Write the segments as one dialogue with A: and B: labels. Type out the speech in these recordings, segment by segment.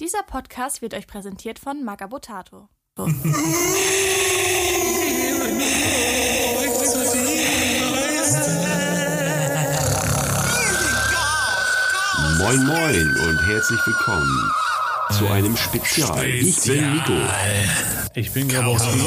A: Dieser Podcast wird euch präsentiert von Magabotato.
B: Moin Moin und herzlich willkommen zu einem Spezial. Ich bin Nico.
C: Ich bin Grabowski.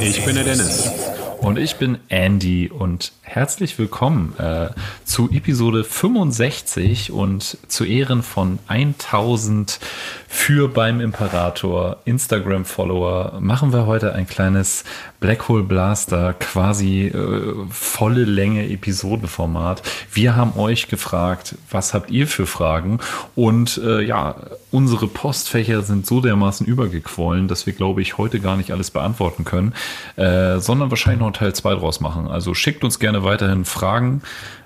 D: Ich bin der Dennis.
E: Und ich bin Andy und herzlich willkommen äh, zu Episode 65 und zu Ehren von 1000 für beim Imperator Instagram-Follower machen wir heute ein kleines Black Hole Blaster, quasi äh, volle Länge Episodenformat. Wir haben euch gefragt, was habt ihr für Fragen? Und äh, ja, unsere Postfächer sind so dermaßen übergequollen, dass wir, glaube ich, heute gar nicht alles beantworten können, äh, sondern wahrscheinlich noch Teil 2 draus machen. Also schickt uns gerne weiterhin Fragen.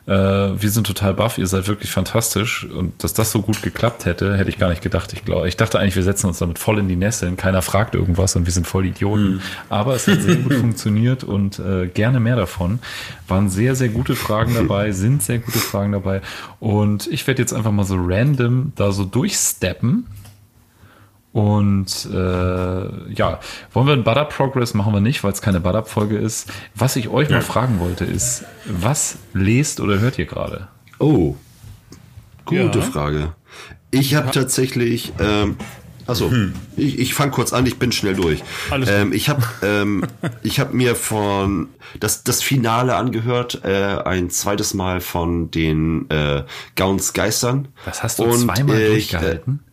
E: Äh, wir sind total baff, ihr seid wirklich fantastisch. Und dass das so gut geklappt hätte, hätte ich gar nicht gedacht. Ich glaube, ich dachte eigentlich, wir setzen uns damit voll in die Nesseln. Keiner fragt irgendwas und wir sind voll Idioten. Mhm. Aber es hat sehr gut funktioniert und äh, gerne mehr davon. Waren sehr, sehr gute Fragen dabei, sind sehr gute Fragen dabei. Und ich werde jetzt einfach mal so random da so durchsteppen und äh, ja, wollen wir einen Butter Progress machen wir nicht, weil es keine Butter Folge ist. Was ich euch ja. mal fragen wollte ist, was lest oder hört ihr gerade?
B: Oh, gute ja. Frage. Ich habe ja. tatsächlich, ähm, also hm. ich, ich fange kurz an, ich bin schnell durch. Alles ähm, ich habe ähm, ich habe mir von das das Finale angehört, äh, ein zweites Mal von den äh, Gauns Geistern.
E: Was hast du und zweimal ich, äh, durchgehalten? Äh,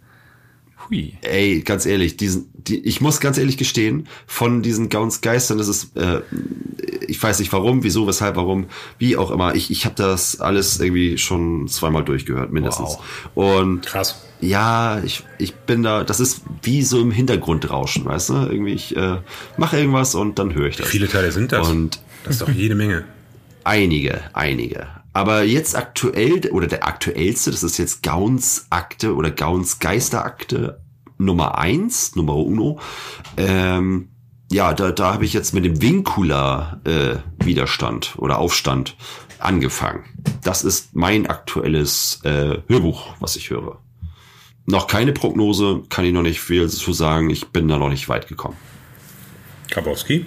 B: Hui. Ey, ganz ehrlich, diesen, die, ich muss ganz ehrlich gestehen, von diesen Gauns Geistern, das ist, äh, ich weiß nicht warum, wieso, weshalb, warum, wie auch immer. Ich, ich habe das alles irgendwie schon zweimal durchgehört, mindestens. Wow. Und krass. Ja, ich, ich bin da, das ist wie so im Hintergrundrauschen, weißt du? Irgendwie, ich äh, mache irgendwas und dann höre ich das.
D: Viele Teile sind das. Und das ist doch jede Menge.
B: Einige, einige. Aber jetzt aktuell, oder der aktuellste, das ist jetzt Gauns Akte oder Gauns Geisterakte Nummer eins, Nummer uno. Ähm, ja, da, da habe ich jetzt mit dem Vincula äh, oder Aufstand angefangen. Das ist mein aktuelles äh, Hörbuch, was ich höre. Noch keine Prognose, kann ich noch nicht viel zu sagen. Ich bin da noch nicht weit gekommen.
D: Kabowski?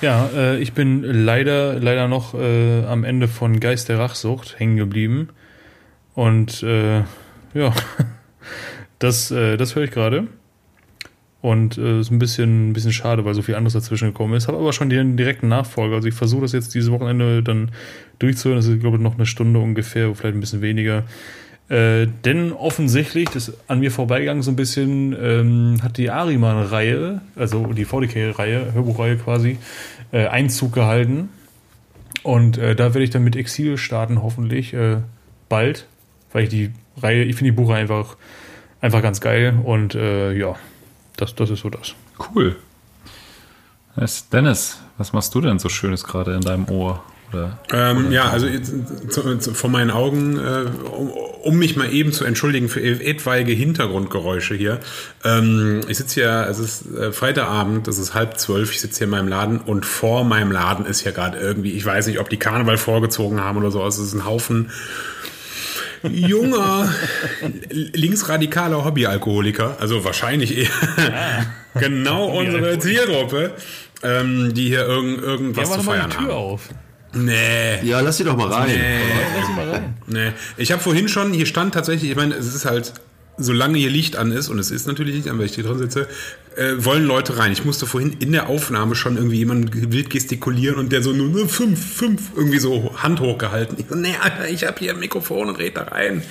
C: Ja, äh, ich bin leider, leider noch äh, am Ende von Geist der Rachsucht hängen geblieben. Und äh, ja, das, äh, das höre ich gerade. Und äh, ist ein bisschen, ein bisschen schade, weil so viel anderes dazwischen gekommen ist. Habe aber schon den direkten Nachfolger. Also ich versuche das jetzt dieses Wochenende dann durchzuhören. Das ist, glaube ich, noch eine Stunde ungefähr, vielleicht ein bisschen weniger. Äh, denn offensichtlich, das ist an mir vorbeigegangen so ein bisschen, ähm, hat die Ariman-Reihe, also die VDK-Reihe, Hörbuchreihe quasi, äh, Einzug gehalten. Und äh, da werde ich dann mit Exil starten, hoffentlich äh, bald, weil ich die Reihe, ich finde die Buchreihe einfach, einfach ganz geil. Und äh, ja, das, das ist so das.
E: Cool. Dennis, was machst du denn so Schönes gerade in deinem Ohr?
D: Oder, ähm, oder ja, also zu, zu, vor meinen Augen, äh, um, um, mich mal eben zu entschuldigen für etwaige Hintergrundgeräusche hier. Ähm, ich sitze hier, es ist äh, Freitagabend, es ist halb zwölf, ich sitze hier in meinem Laden und vor meinem Laden ist ja gerade irgendwie, ich weiß nicht, ob die Karneval vorgezogen haben oder so, es ist ein Haufen junger, linksradikaler Hobbyalkoholiker, also wahrscheinlich eher ah. genau unsere Zielgruppe, ähm, die hier irgend, irgendwas ja, zu feiern mal die Tür haben. Auf.
B: Nee. Ja, lass sie doch mal rein. Nee.
D: Lass sie mal rein. Nee. Ich habe vorhin schon, hier stand tatsächlich, ich meine, es ist halt, solange hier Licht an ist, und es ist natürlich Licht an, weil ich hier drin sitze, äh, wollen Leute rein. Ich musste vorhin in der Aufnahme schon irgendwie jemanden wild gestikulieren und der so nur, nur fünf, fünf, irgendwie so Hand hochgehalten. Ich so, nee, Alter, ich habe hier ein Mikrofon und red da rein.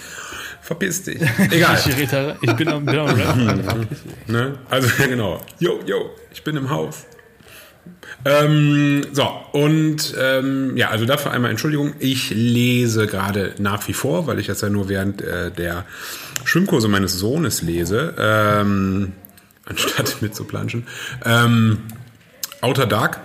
D: Verpiss dich. Egal. ich, ich bin am, bin am Rap. ne? Also, genau. Yo, yo, ich bin im Haus. Ähm, so, und ähm, ja, also dafür einmal Entschuldigung. Ich lese gerade nach wie vor, weil ich das ja nur während äh, der Schwimmkurse meines Sohnes lese, ähm, anstatt mitzuplanschen. Ähm, Outer Dark,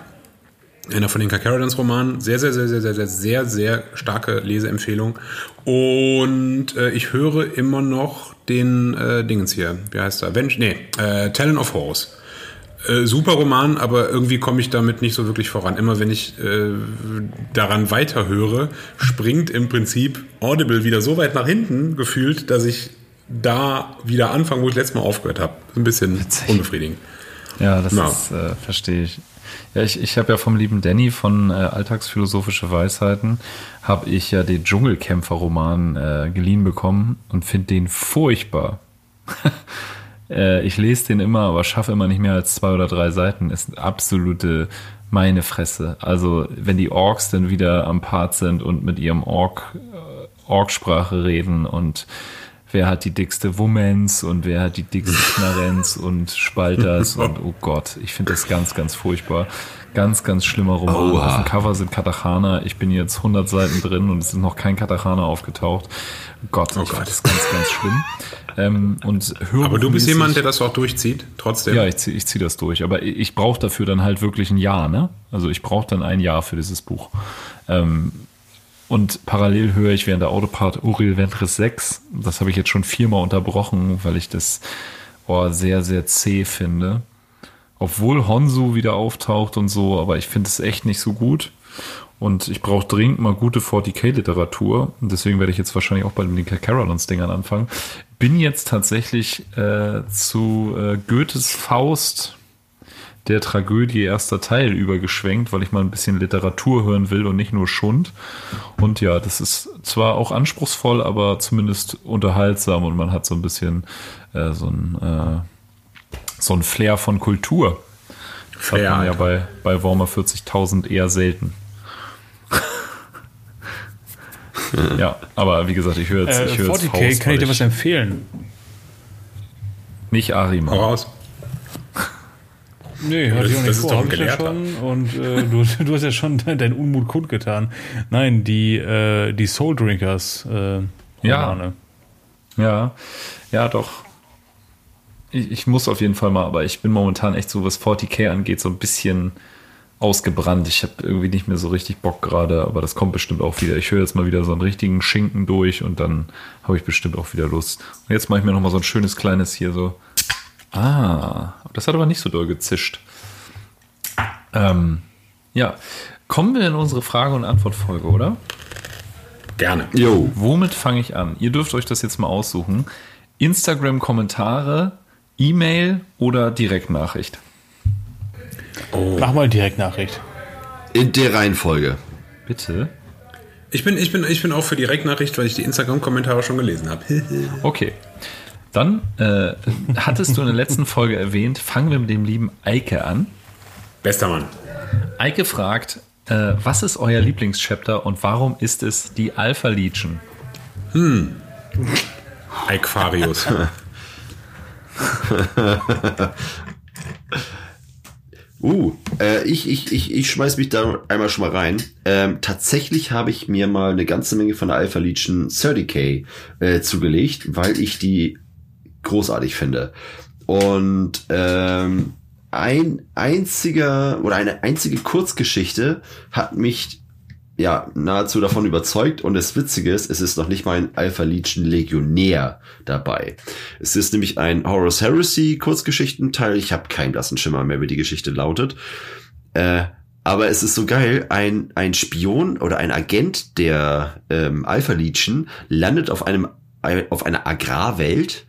D: einer von den Carcaradans Romanen. Sehr, sehr, sehr, sehr, sehr, sehr, sehr, sehr starke Leseempfehlung. Und äh, ich höre immer noch den äh, Dingens hier. Wie heißt er? Nee, äh, Talon of Horse. Äh, super Roman, aber irgendwie komme ich damit nicht so wirklich voran. Immer wenn ich äh, daran weiterhöre, springt im Prinzip Audible wieder so weit nach hinten gefühlt, dass ich da wieder anfangen, wo ich letztes Mal aufgehört habe. Ein bisschen unbefriedigend.
E: Ja, das
D: Ja.
E: ist, äh, verstehe ich. Ja, ich, ich habe ja vom lieben Danny von äh, Alltagsphilosophische Weisheiten, habe ich ja den Dschungelkämpfer-Roman äh, geliehen bekommen und finde den furchtbar. äh, ich lese den immer, aber schaffe immer nicht mehr als zwei oder drei Seiten. Ist absolute meine Fresse. Also wenn die Orks dann wieder am Part sind und mit ihrem Ork, äh, Orksprache reden und wer hat die dickste Womens und wer hat die dickste Knarrenz und Spalters und oh Gott, ich finde das ganz, ganz furchtbar. Ganz, ganz schlimmer Roman.
B: Oha.
E: Auf dem Cover sind Katachana. Ich bin jetzt 100 Seiten drin und es ist noch kein Katachana aufgetaucht. Gott, ich
D: Gott.
E: finde das ganz, ganz schlimm. Ähm, und
D: Aber du bist jemand, der das auch durchzieht, trotzdem.
E: ja, ich ziehe ich zieh das durch. Aber ich, ich brauche dafür dann halt wirklich ein Jahr, ne? Also ich brauche dann ein Jahr für dieses Buch. Ähm, und parallel höre ich während der Autopart Uriel Ventris 6. Das habe ich jetzt schon viermal unterbrochen, weil ich das oh, sehr, sehr zäh finde. Obwohl Honsu wieder auftaucht und so, aber ich finde es echt nicht so gut. Und ich brauche dringend mal gute 40k-Literatur. Und deswegen werde ich jetzt wahrscheinlich auch bei den Carolons-Dingern anfangen. Bin jetzt tatsächlich äh, zu äh, Goethes Faust, der Tragödie erster Teil übergeschwenkt, weil ich mal ein bisschen Literatur hören will und nicht nur Schund. Und ja, das ist zwar auch anspruchsvoll, aber zumindest unterhaltsam und man hat so ein bisschen äh, so ein äh, so ein Flair von Kultur. Das
D: Flair,
E: hat man ja bei, bei Warmer 40.000 eher selten. Ja, aber wie gesagt, ich höre jetzt,
C: Äh,
E: ich höre jetzt
C: 40k,
E: Faust,
C: kann ich dir was empfehlen?
E: Nicht Arima.
D: Hau raus.
C: Nee, hatte
D: das-
C: ich auch nicht
D: ist
C: vor. Hab ich ja schon. Und äh, du, du hast ja schon deinen Unmut kundgetan. Nein, die, äh, die Soul Drinkers äh,
E: Ja. Ja, ja, doch. Ich, ich muss auf jeden Fall mal, aber ich bin momentan echt so, was 40k angeht, so ein bisschen ausgebrannt. Ich habe irgendwie nicht mehr so richtig Bock gerade, aber das kommt bestimmt auch wieder. Ich höre jetzt mal wieder so einen richtigen Schinken durch und dann habe ich bestimmt auch wieder Lust. Und jetzt mache ich mir noch mal so ein schönes kleines hier so. Ah, das hat aber nicht so doll gezischt. Ähm, ja, kommen wir in unsere Frage- und Antwortfolge, oder?
D: Gerne.
B: Jo.
E: Womit fange ich an? Ihr dürft euch das jetzt mal aussuchen. Instagram-Kommentare, E-Mail oder Direktnachricht?
C: Mach mal Direktnachricht.
B: In der Reihenfolge.
E: Bitte?
D: Ich bin, ich, bin, ich bin auch für Direktnachricht, weil ich die Instagram-Kommentare schon gelesen habe.
E: Okay. Dann äh, hattest du in der letzten Folge erwähnt, fangen wir mit dem lieben Eike an.
D: Bester Mann.
E: Eike fragt, äh, was ist euer Lieblingschapter und warum ist es die Alpha Legion?
D: Eikfarius.
B: Uh, äh, ich, ich, ich, ich schmeiß mich da einmal schon mal rein. Ähm, tatsächlich habe ich mir mal eine ganze Menge von der Alpha Legion 30k äh, zugelegt, weil ich die großartig finde. Und ähm, ein einziger oder eine einzige Kurzgeschichte hat mich ja nahezu davon überzeugt und das Witzige ist, es ist noch nicht mal ein Alpha Legion Legionär dabei. Es ist nämlich ein Horus Heresy Kurzgeschichtenteil. Ich habe keinen blassen Schimmer mehr, wie die Geschichte lautet. Äh, aber es ist so geil, ein, ein Spion oder ein Agent der ähm, Alpha Legion landet auf einem auf einer Agrarwelt,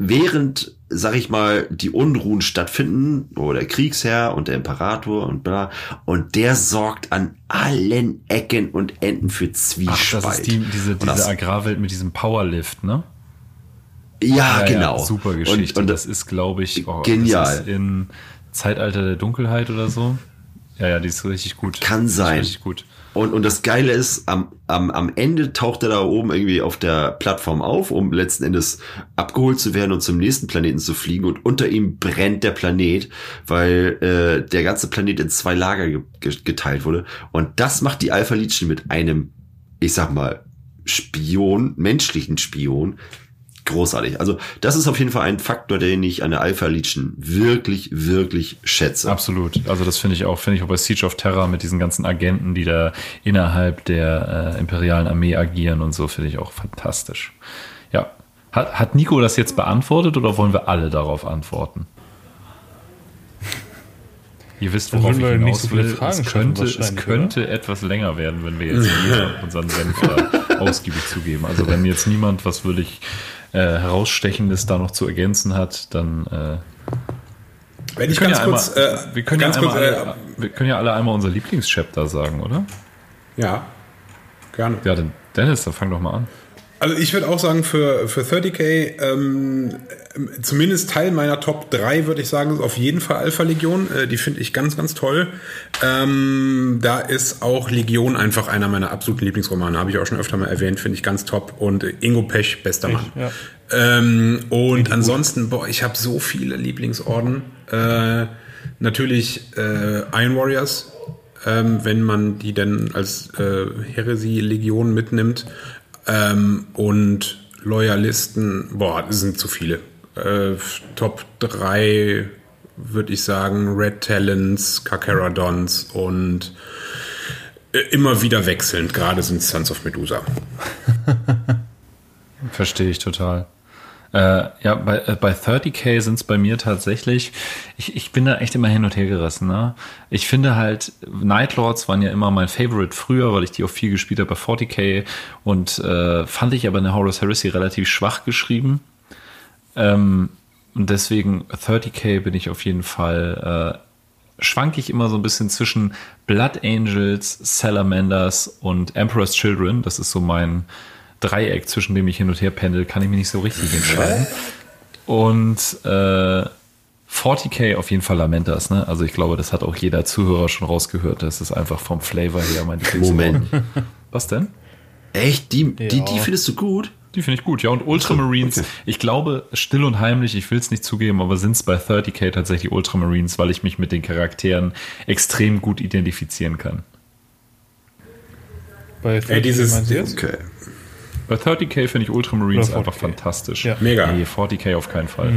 B: während, sag ich mal, die Unruhen stattfinden, wo der Kriegsherr und der Imperator und bla, und der sorgt an allen Ecken und Enden für
E: Ach,
B: Zwiespalt.
E: das ist die, diese, diese
B: das-
E: Agrarwelt mit diesem Powerlift, ne?
B: ja, genau.
E: super Geschichte.
B: Und, und
E: das ist, glaube ich, oh,
B: Genial.
E: Das ist in Zeitalter der Dunkelheit oder so. Ja, ja, die ist richtig gut.
B: Kann sein.
E: Richtig gut.
B: Und, und das Geile ist, am, am, am Ende taucht er da oben irgendwie auf der Plattform auf, um letzten Endes abgeholt zu werden und zum nächsten Planeten zu fliegen. Und unter ihm brennt der Planet, weil äh, der ganze Planet in zwei Lager ge ge geteilt wurde. Und das macht die Alpha Legion mit einem, ich sag mal, Spion, menschlichen Spion, großartig. Also das ist auf jeden Fall ein Faktor, den ich an der Alpha Legion wirklich, wirklich schätze.
E: Absolut. Also das finde ich auch, finde ich auch bei Siege of Terror mit diesen ganzen Agenten, die da innerhalb der äh, imperialen Armee agieren und so, finde ich auch fantastisch. Ja. Hat, hat Nico das jetzt beantwortet oder wollen wir alle darauf antworten? Ihr wisst, worauf ich hinaus
C: so
E: will. Es könnte, es könnte etwas länger werden, wenn wir jetzt unseren Senf ausgiebig zugeben. Also wenn jetzt niemand was wirklich äh, Herausstechendes da noch zu ergänzen hat, dann äh,
D: Wenn ich ganz
E: ja
D: kurz,
E: einmal,
D: äh,
E: wir, können
D: ganz
E: ja
D: kurz,
E: einmal
D: äh,
E: alle, wir können ja alle einmal unser Lieblingschapter sagen, oder?
D: ja, gerne.
E: Ja, dann Dennis, dann fang doch mal an.
D: Also ich würde auch sagen, für, für 30k, ähm, zumindest Teil meiner Top 3, würde ich sagen, ist auf jeden Fall Alpha Legion. Äh, die finde ich ganz, ganz toll. Ähm, da ist auch Legion einfach einer meiner absoluten Lieblingsromane. Habe ich auch schon öfter mal erwähnt, finde ich ganz top. Und äh, Ingo Pech, bester Mann.
C: ja.
D: Ähm, und ansonsten, boah, ich habe so viele Lieblingsorden. Äh, natürlich äh, Iron Warriors, ähm, wenn man die denn als äh, Heresie-Legion mitnimmt. Ähm, und Loyalisten, boah, das sind zu viele. Äh, Top 3 würde ich sagen, Red Talons, Kakeradons und äh, immer wieder wechselnd. Gerade sind Sons of Medusa.
E: Verstehe ich total. Äh, ja, bei, äh, bei 30k sind es bei mir tatsächlich, ich, ich bin da echt immer hin und her gerissen. Ne? Ich finde halt, Nightlords waren ja immer mein Favorite früher, weil ich die auch viel gespielt habe bei 40k und äh, fand ich aber in der Horus Heresy relativ schwach geschrieben. Ähm, und deswegen 30k bin ich auf jeden Fall, äh, schwanke ich immer so ein bisschen zwischen Blood Angels, Salamanders und Emperor's Children. Das ist so mein Dreieck, zwischen dem ich hin und her pendel, kann ich mich nicht so richtig entscheiden. Und äh, 40k auf jeden Fall Lamentas, ne? Also ich glaube, das hat auch jeder Zuhörer schon rausgehört. Das ist einfach vom Flavor her mein
B: Moment.
E: Was denn?
B: Echt? Die, die,
C: Ja.
B: die findest du gut?
E: Die finde ich gut, ja. Und Ultramarines,
B: Okay.
E: ich glaube, still und heimlich, ich will es nicht zugeben, aber sind es bei 30k tatsächlich Ultramarines, weil ich mich mit den Charakteren extrem gut identifizieren kann.
C: Bei
D: Ey,
C: 30
D: dieses-
C: meinst du jetzt?
B: Okay.
E: Bei 30k finde ich Ultramarines
C: Oder 40K.
E: einfach fantastisch.
C: Ja.
D: Mega.
E: Nee, 40k auf keinen Fall.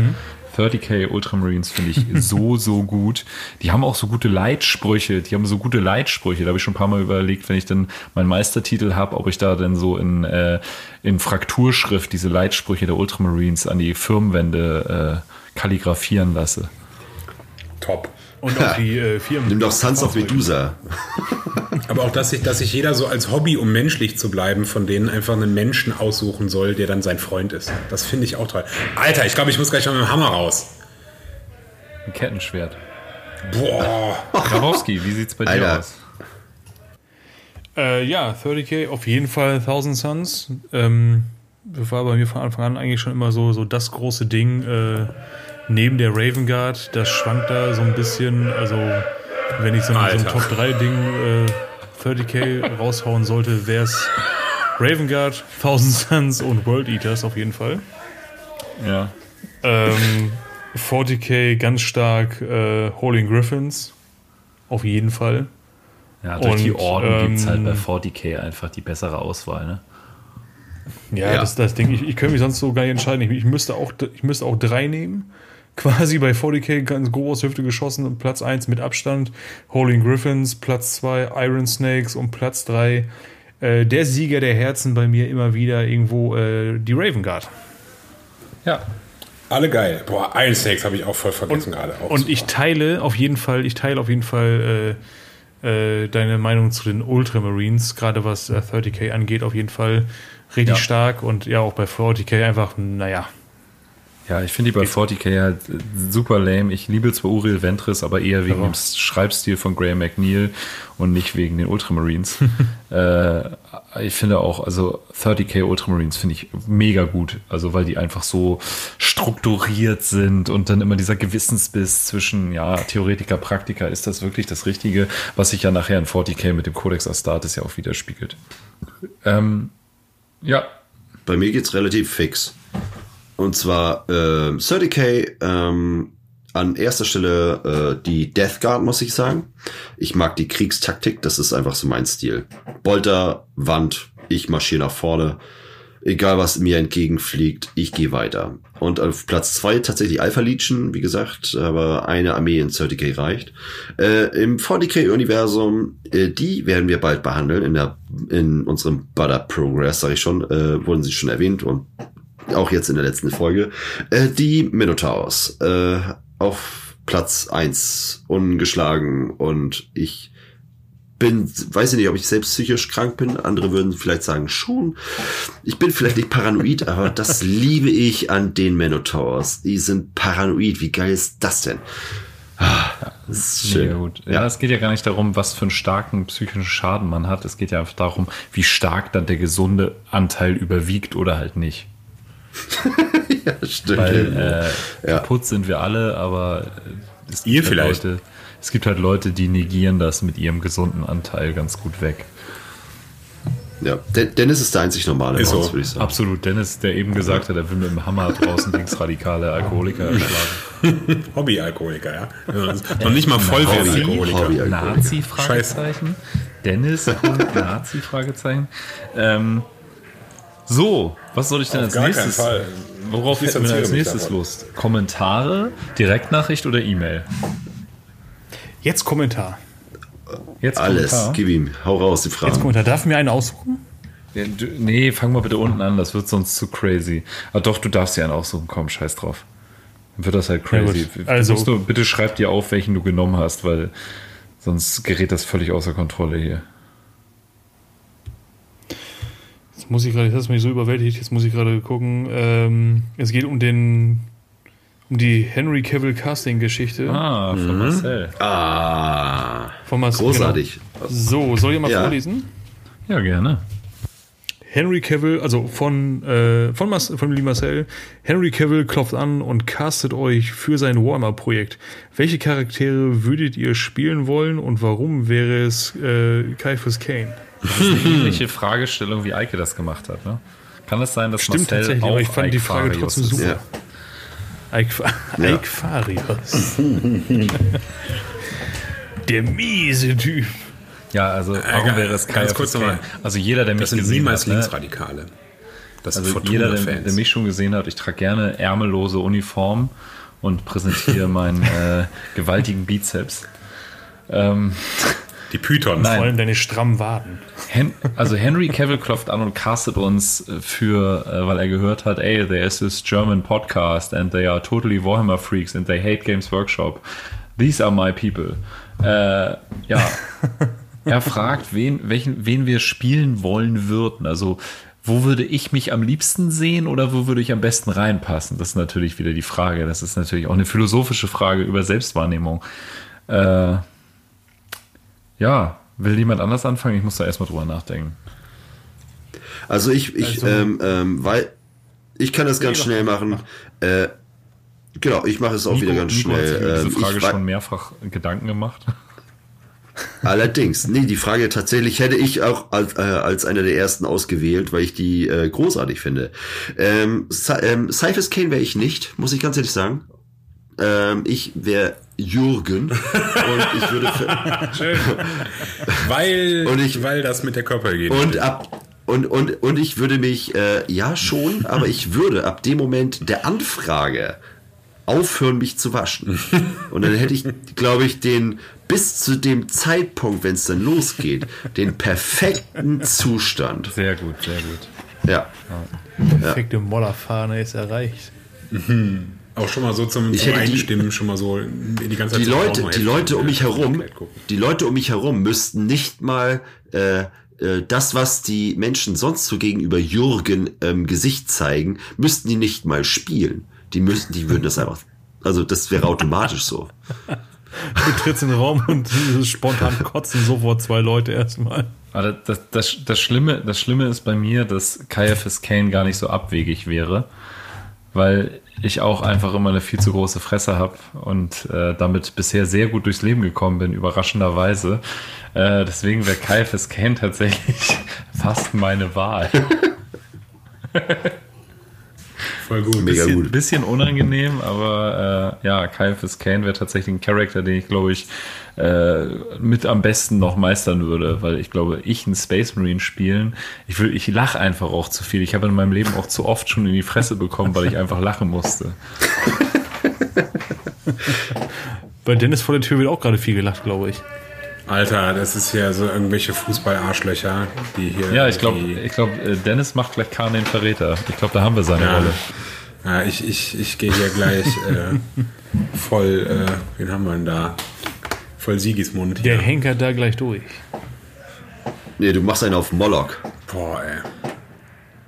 E: 30k Ultramarines finde ich so, so gut. Die haben auch so gute Leitsprüche. Die haben so gute Leitsprüche. Da habe ich schon ein paar Mal überlegt, wenn ich dann meinen Meistertitel habe, ob ich da dann so in, äh, in Frakturschrift diese Leitsprüche der Ultramarines an die Firmenwände äh, kalligrafieren lasse.
D: Top.
C: Und auch die äh, Firmen.
B: Nimm doch Sons of Medusa.
D: Aber auch, dass sich, dass sich jeder so als Hobby, um menschlich zu bleiben, von denen einfach einen Menschen aussuchen soll, der dann sein Freund ist. Das finde ich auch toll. Alter, ich glaube, ich muss gleich mal mit dem Hammer raus.
E: Ein Kettenschwert.
D: Boah.
E: Grabowski, wie sieht's bei dir
B: Alter.
E: aus?
C: Äh, ja, 30k, auf jeden Fall 1000 Suns. Ähm, das war bei mir von Anfang an eigentlich schon immer so, so das große Ding. Äh, neben der Raven Guard, das schwankt da so ein bisschen. Also, wenn ich so, ein- so ein. Top 3 Ding äh, 30k raushauen sollte, wäre es Raven Guard, 1000 Suns und World Eaters auf jeden Fall.
E: Ja.
C: Ähm, 40k ganz stark äh, Holding Griffins. Auf jeden Fall.
E: Ja, durch die
C: Und,
E: Orden gibt's halt
C: ähm,
E: bei 40k einfach die bessere Auswahl, ne?
C: Ja,
B: Ja.
C: das, das Ding, ich, ich könnte mich sonst so gar nicht entscheiden. Ich, ich, müsste auch, ich müsste auch drei nehmen. Quasi bei 40k ganz grob aus Hüfte geschossen. Platz 1 mit Abstand. Holding Griffins, Platz 2 Iron Snakes und Platz 3 äh, der Sieger der Herzen bei mir immer wieder irgendwo äh, die Raven Guard.
E: Ja.
D: Alle geil. Boah, Iron Snakes habe ich auch voll vergessen gerade. Auch
C: Und
D: super.
C: ich teile auf jeden Fall, ich teile auf jeden Fall äh, äh, deine Meinung zu den Ultramarines, gerade was äh, 30k angeht, auf jeden Fall richtig
E: Ja.
C: stark und ja auch bei 40k einfach, naja,
E: Ja, ich finde die bei 40k halt super lame. Ich liebe zwar Uriel Ventris, aber eher wegen
C: Ja.
E: dem Schreibstil von Graham McNeil und nicht wegen den Ultramarines. äh, ich finde auch, also 30k Ultramarines finde ich mega gut. Also weil die einfach so strukturiert sind und dann immer dieser Gewissensbiss zwischen, ja, Theoretiker, Praktiker, ist das wirklich das Richtige, was sich ja nachher in 40k mit dem Codex Astartes ja auch widerspiegelt. Ähm, ja,
B: Bei mir geht's relativ fix. Und zwar äh, 30k ähm, an erster Stelle äh, die Death Guard, muss ich sagen. Ich mag die Kriegstaktik, das ist einfach so mein Stil. Bolter, Wand, ich marschiere nach vorne. Egal was mir entgegenfliegt, ich gehe weiter. Und auf Platz zwei tatsächlich Alpha Legion, wie gesagt, aber eine Armee in 30k reicht. Äh, Im 40k-Universum, äh, die werden wir bald behandeln in, der, in unserem Butter Progress, sage ich schon, äh, wurden sie schon erwähnt und auch jetzt in der letzten Folge. Äh, die Minotaurs äh, auf Platz eins ungeschlagen und ich bin, weiß ich nicht, ob ich selbst psychisch krank bin. Andere würden vielleicht sagen, schon. Ich bin vielleicht nicht paranoid, aber das liebe ich an den Minotaurs. Die sind paranoid. Wie geil ist das denn? Ah, das ist schön.
E: Mega gut. Ja, es geht ja gar nicht darum, was für einen starken psychischen Schaden man hat. Es geht ja einfach darum, wie stark dann der gesunde Anteil überwiegt oder halt nicht.
B: ja, stimmt.
E: Weil äh,
B: Ja.
E: kaputt sind wir alle, aber äh, es
D: Ihr
E: gibt
D: vielleicht.
E: Halt Leute, es gibt halt Leute, die negieren das mit ihrem gesunden Anteil ganz gut weg.
B: ja. Den- Dennis ist der einzig normale
D: Ist
B: bei uns,
D: so.
B: würde ich sagen.
E: Absolut. Dennis, der eben gesagt hat, er will mit dem Hammer draußen linksradikale Alkoholiker erschlagen.
D: Hobbyalkoholiker, ja. ja noch nicht mal vollwertige
B: Hobby-
D: Alkoholiker.
B: Hobby-
E: Nazi? Fragezeichen. Dennis, Punkt, Nazi? Fragezeichen. Ähm, so, was soll ich denn
D: Auf
E: als nächstes?
D: Fall.
E: Worauf
D: Ich
E: hätten wir denn als nächstes. Lust? Kommentare, Direktnachricht oder E-Mail?
C: Jetzt Kommentar.
E: Jetzt
B: Alles.
E: Kommentar.
B: Gib ihm. Hau raus, die
C: Jetzt
B: Fragen.
C: Kommentar. Darf ich mir einen aussuchen?
E: Ja, du, nee, fang mal bitte unten an, das wird sonst zu crazy. Aber doch, du darfst dir einen aussuchen, komm, scheiß drauf. Dann wird das halt crazy.
C: gut. Also-
E: Du bitte schreib dir auf, welchen du genommen hast, weil sonst gerät das völlig außer Kontrolle hier.
C: Jetzt muss ich gerade, das hat mich so überwältigt, jetzt muss ich gerade gucken. Ähm, es geht um den um die Henry Cavill Casting Geschichte
E: Ah, von Marcel.
B: Ah,
C: von Marcel.
B: großartig.
C: Genau. So, soll ich mal
B: Ja.
C: vorlesen?
E: Ja, gerne.
C: Henry Cavill, also von, äh, von, Mas von Marcel, Henry Cavill klopft an und castet euch für sein Warhammer-Projekt. Welche Charaktere würdet ihr spielen wollen und warum wäre es äh, Caiaphas Kane?
E: Das ist eine ähnliche Fragestellung, wie Eike das gemacht hat, ne? Kann es sein, dass
C: Stimmt
E: Marcel
C: tatsächlich,
E: auch
C: aber ich fand die
E: Ike
C: Frage
E: Farius
C: trotzdem super.
B: Ja.
C: Ike,
B: Ja.
C: Ike Farius. Der miese Typ.
E: Ja, also warum
D: Äh,
E: wäre es
D: ganz
E: Caiaphas
D: kurz nochmal.
E: Also jeder, der mich
D: Das sind
E: gesehen
D: niemals
E: hat, ne?
D: Linksradikale. Das sind
E: Also jeder, der, der mich schon gesehen hat, ich trage gerne ärmellose Uniform und präsentiere meinen äh, gewaltigen Bizeps. Ähm,
D: Die Pythons.
C: Vor allem deine strammen Waden.
E: Hen also Henry Cavill klopft an und castet uns äh, für, äh, weil er gehört hat, ey, there is this German podcast and they are totally Warhammer freaks and they hate Games Workshop. These are my people. Äh, ja, er fragt, wen, welchen, wen wir spielen wollen würden. Also wo würde ich mich am liebsten sehen oder wo würde ich am besten reinpassen? Das ist natürlich wieder die Frage. Das ist natürlich auch eine philosophische Frage über Selbstwahrnehmung. Äh, ja, will jemand anders anfangen? Ich muss da erstmal drüber nachdenken.
B: Also ich, ich,
C: Also-
B: ähm, ähm, weil ich kann das ganz schnell machen. Äh, genau, ich mache es auch wieder ganz
E: Nico hat sich
B: schnell.
E: über
B: Ähm,
E: diese Frage
B: ich,
E: schon mehrfach Gedanken gemacht.
B: Allerdings, nee, die Frage tatsächlich hätte ich auch als, äh, als einer der ersten ausgewählt, weil ich die äh, großartig finde. Ähm, Cy- ähm, Cyphers Kane wäre ich nicht, muss ich ganz ehrlich sagen. Ähm, ich wäre Jürgen und ich würde
D: Schön. weil,
B: Und ich-
D: weil das mit der Körper geht.
B: und ab und und und ich würde mich äh, ja schon, aber ich würde ab dem Moment der Anfrage aufhören, mich zu waschen. Und dann hätte ich, glaube ich, den bis zu dem Zeitpunkt, wenn es dann losgeht, den perfekten Zustand.
E: Sehr gut, sehr gut.
B: Ja.
C: Perfekte Mollerfahne ist erreicht.
D: Auch schon mal so zum,
B: Ich
D: zum
B: hätte die-
D: Einstimmen schon mal so die ganze Zeit
B: Die Leute, die Leute um mich herum, die Leute um mich herum müssten nicht mal äh, äh, das, was die Menschen sonst so gegenüber Jürgen ähm, Gesicht zeigen, müssten die nicht mal spielen. Die müssten, die würden das einfach. Also das wäre automatisch so.
C: Du trittst in den Raum und spontan kotzen sofort zwei Leute erstmal.
E: Aber das, das, das, Schlimme, das Schlimme ist bei mir, dass Caiaphas Kane gar nicht so abwegig wäre, weil ich auch einfach immer eine viel zu große Fresse habe und äh, damit bisher sehr gut durchs Leben gekommen bin, überraschenderweise. Äh, deswegen wäre Caiaphas Kane tatsächlich fast meine Wahl.
D: Voll gut.
B: Mega
E: bisschen,
B: gut.
E: bisschen unangenehm, aber äh, ja, Caiaphas Kane wäre tatsächlich ein Charakter, den ich glaube ich äh, mit am besten noch meistern würde, weil ich glaube, ich einen Space Marine spielen, ich will, ich lache einfach auch zu viel. Ich habe in meinem Leben auch zu oft schon in die Fresse bekommen, weil ich einfach lachen musste.
C: Bei Dennis vor der Tür wird auch gerade viel gelacht, glaube ich.
D: Alter, das ist ja so irgendwelche Fußball-Arschlöcher, die hier.
E: Ja, ich glaube, ich glaube, äh, Dennis macht gleich Kahn den Verräter. Ich glaube, da haben wir seine
D: Ja.
E: Rolle.
D: Ja, ich, ich, ich gehe hier gleich äh, voll, äh, wen haben wir denn da? Voll Siegismund.
C: Der
D: hier.
C: Henker da gleich durch.
B: Nee, du machst einen auf Moloch.
D: Boah, ey.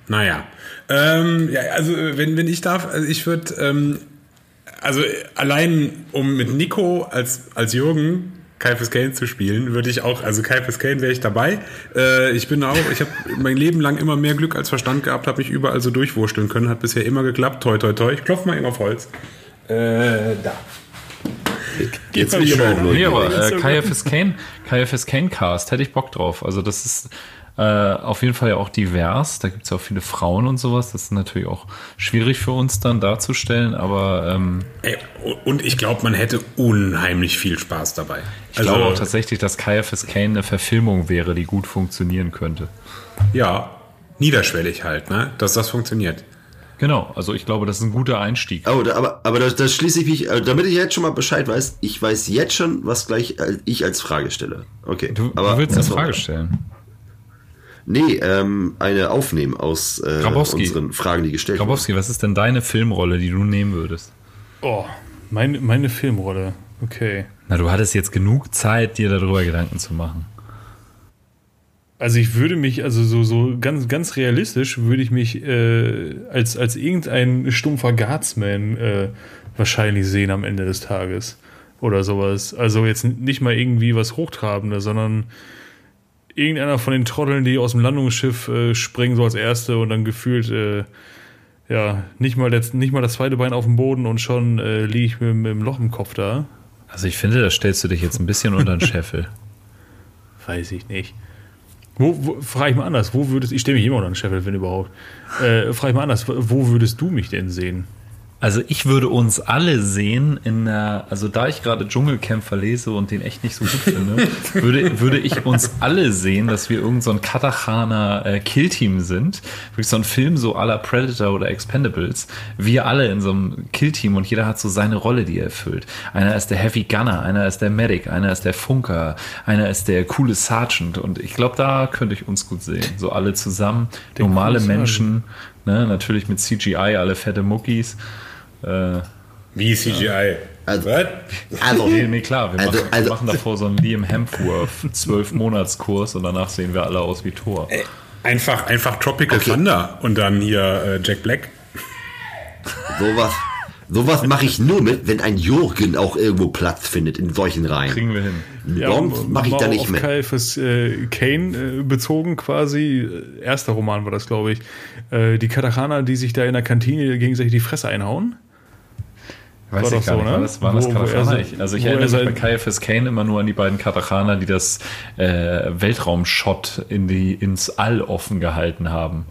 D: Naja. Ähm, ja, also wenn, wenn ich darf, also ich würde, ähm, also allein um mit Nico als, als Jürgen Kai Kane zu spielen, würde ich auch, also Kai Kane wäre ich dabei. Äh, ich bin auch, ich habe mein Leben lang immer mehr Glück als Verstand gehabt, habe mich überall so durchwursteln können, hat bisher immer geklappt, toi toi toi. Ich klopfe mal eben auf Holz. Äh, da.
B: Jetzt bin ich auch
E: Nee, aber äh, KFS Kane, KFS Kane Cast, hätte ich Bock drauf. Also das ist äh, auf jeden Fall ja auch divers. Da gibt es ja auch viele Frauen und sowas. Das ist natürlich auch schwierig für uns dann darzustellen, aber ähm,
D: Ey, und ich glaube, man hätte unheimlich viel Spaß dabei.
E: ich glaube auch tatsächlich, dass KFS Kane eine Verfilmung wäre, die gut funktionieren könnte.
D: Ja, niederschwellig halt, ne? Dass das funktioniert.
E: Genau, also ich glaube, das ist ein guter Einstieg.
B: Oh, da, aber, aber da, da schließe ich mich, äh, damit ich jetzt schon mal Bescheid weiß, ich weiß jetzt schon, was gleich äh, ich als Frage stelle. Okay.
E: Du,
B: aber
E: du willst eine Frage stellen.
B: Nee, ähm, eine aufnehmen aus äh, unseren Fragen, die gestellt wurden.
E: Grabowski, was ist denn deine Filmrolle, die du nehmen würdest?
C: Oh, meine, meine Filmrolle. Okay.
E: Na, du hattest jetzt genug Zeit, dir darüber Gedanken zu machen.
C: Also ich würde mich, also so, so ganz, ganz realistisch würde ich mich äh, als, als irgendein stumpfer Guardsman äh, wahrscheinlich sehen am Ende des Tages. Oder sowas. Also jetzt nicht mal irgendwie was Hochtrabendes, sondern irgendeiner von den Trotteln, die aus dem Landungsschiff äh, springen, so als Erste und dann gefühlt, äh, ja, nicht mal, das, nicht mal das zweite Bein auf dem Boden und schon äh, liege ich mit, mit dem Loch im Kopf da.
E: Also ich finde, da stellst du dich jetzt ein bisschen unter den Scheffel.
C: Weiß ich nicht. Wo, wo frage ich mal anders, wo würdest ich stelle mich immer noch an Sheffield, wenn überhaupt. Äh, frage ich mal anders, wo würdest du mich denn sehen?
E: Also ich würde uns alle sehen in einer, also da ich gerade Dschungelkämpfer lese und den echt nicht so gut finde, würde, würde ich uns alle sehen, dass wir irgend so ein Katachana äh, Killteam sind. Wirklich so ein Film so la Predator oder Expendables. Wir alle in so einem Killteam und jeder hat so seine Rolle, die er erfüllt. Einer ist der Heavy Gunner, einer ist der Medic, einer ist der Funker, einer ist der coole Sergeant und ich glaube, da könnte ich uns gut sehen. So alle zusammen, normale
C: coole
E: Menschen, ne, natürlich mit CGI, alle fette Muckis. Äh,
D: Wie CGI.
B: Also-
D: Was?
B: Also,
E: nee, nee, klar, wir,
B: Also-
E: machen,
B: also-
E: wir machen davor so einen Liam Hemsworth zwölf Monatskurs und danach sehen wir alle aus wie Thor.
D: Einfach, einfach Tropical
B: Okay.
D: Thunder und dann hier äh, Jack Black.
B: sowas, sowas mache ich nur mit, wenn ein Jürgen auch irgendwo Platz findet in solchen Reihen.
E: Kriegen wir hin.
B: Sonst mache ich da nicht mit.
C: Kai fürs äh, Kane äh, bezogen quasi. Äh, Erster Roman war das, glaube ich. Äh, die Katachana, die sich da in der Kantine gegenseitig die Fresse einhauen.
E: Weiß
C: War
E: ich
C: doch
E: gar
C: so,
E: nicht,
C: ne?
E: war das, das
C: Wo- wo er
E: Katachana?
C: so-
E: Ich, also ich
C: er
E: erinnere mich bei KFS Kane immer nur an die beiden Katachana, die das äh, Weltraumshot in die, ins All offen gehalten haben.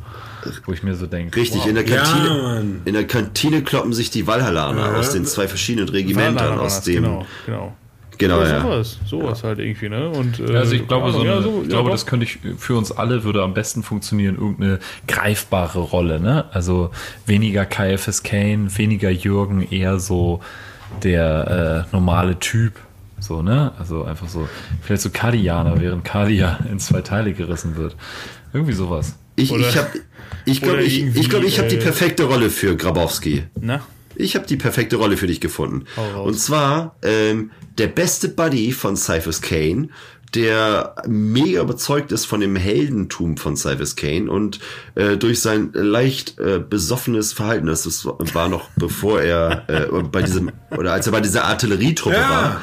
E: Wo ich mir so denke,
B: Richtig, in der
D: Ja,
B: Kantine,
D: Mann.
B: in der Kantine kloppen sich die Valhallaner aus den zwei verschiedenen Regimentern,
C: war
B: aus
C: das,
B: dem,
C: Genau, genau.
B: Genau,
C: Ja,
B: ja.
C: sowas, sowas halt irgendwie, ne? Und, äh,
E: Also ich glaube, so eine,
C: ja,
E: ich glaube,
C: ja,
E: das könnte ich für uns alle würde am besten funktionieren, irgendeine greifbare Rolle, ne? Also weniger KFS Kane, weniger Jürgen, eher so der äh, normale Typ. So, ne? Also einfach so, vielleicht so Kardianer, während Kardia in zwei Teile gerissen wird. Irgendwie sowas.
B: Ich,
C: Oder-
B: ich ich glaube,
C: oder
B: ich, ich, glaub, ich habe die
C: äh,
B: perfekte Rolle für Grabowski.
C: Na?
B: Ich habe die perfekte Rolle für dich gefunden. Und zwar ähm, der beste Buddy von Cyphers Kane, der mega überzeugt ist von dem Heldentum von Cyphers Kane und äh, durch sein leicht äh, besoffenes Verhalten, das ist, war noch bevor er äh, bei diesem oder als er bei dieser Artillerietruppe
D: Ja.
B: war,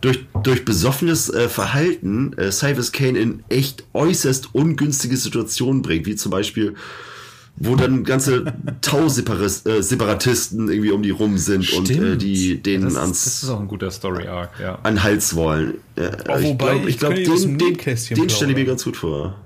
B: durch, durch besoffenes äh, Verhalten äh, Cyphers Kane in echt äußerst ungünstige Situationen bringt, wie zum Beispiel wo dann ganze Tau-Separatisten irgendwie um die rum sind und äh, die denen
E: das,
B: ans
E: das ist auch ein guter Story-Arc, ja.
B: an Hals wollen. Äh,
C: Oh,
B: ich
C: wobei,
B: glaube,
C: ich
B: ich glaub, den, den, den stelle ich mir ganz gut vor.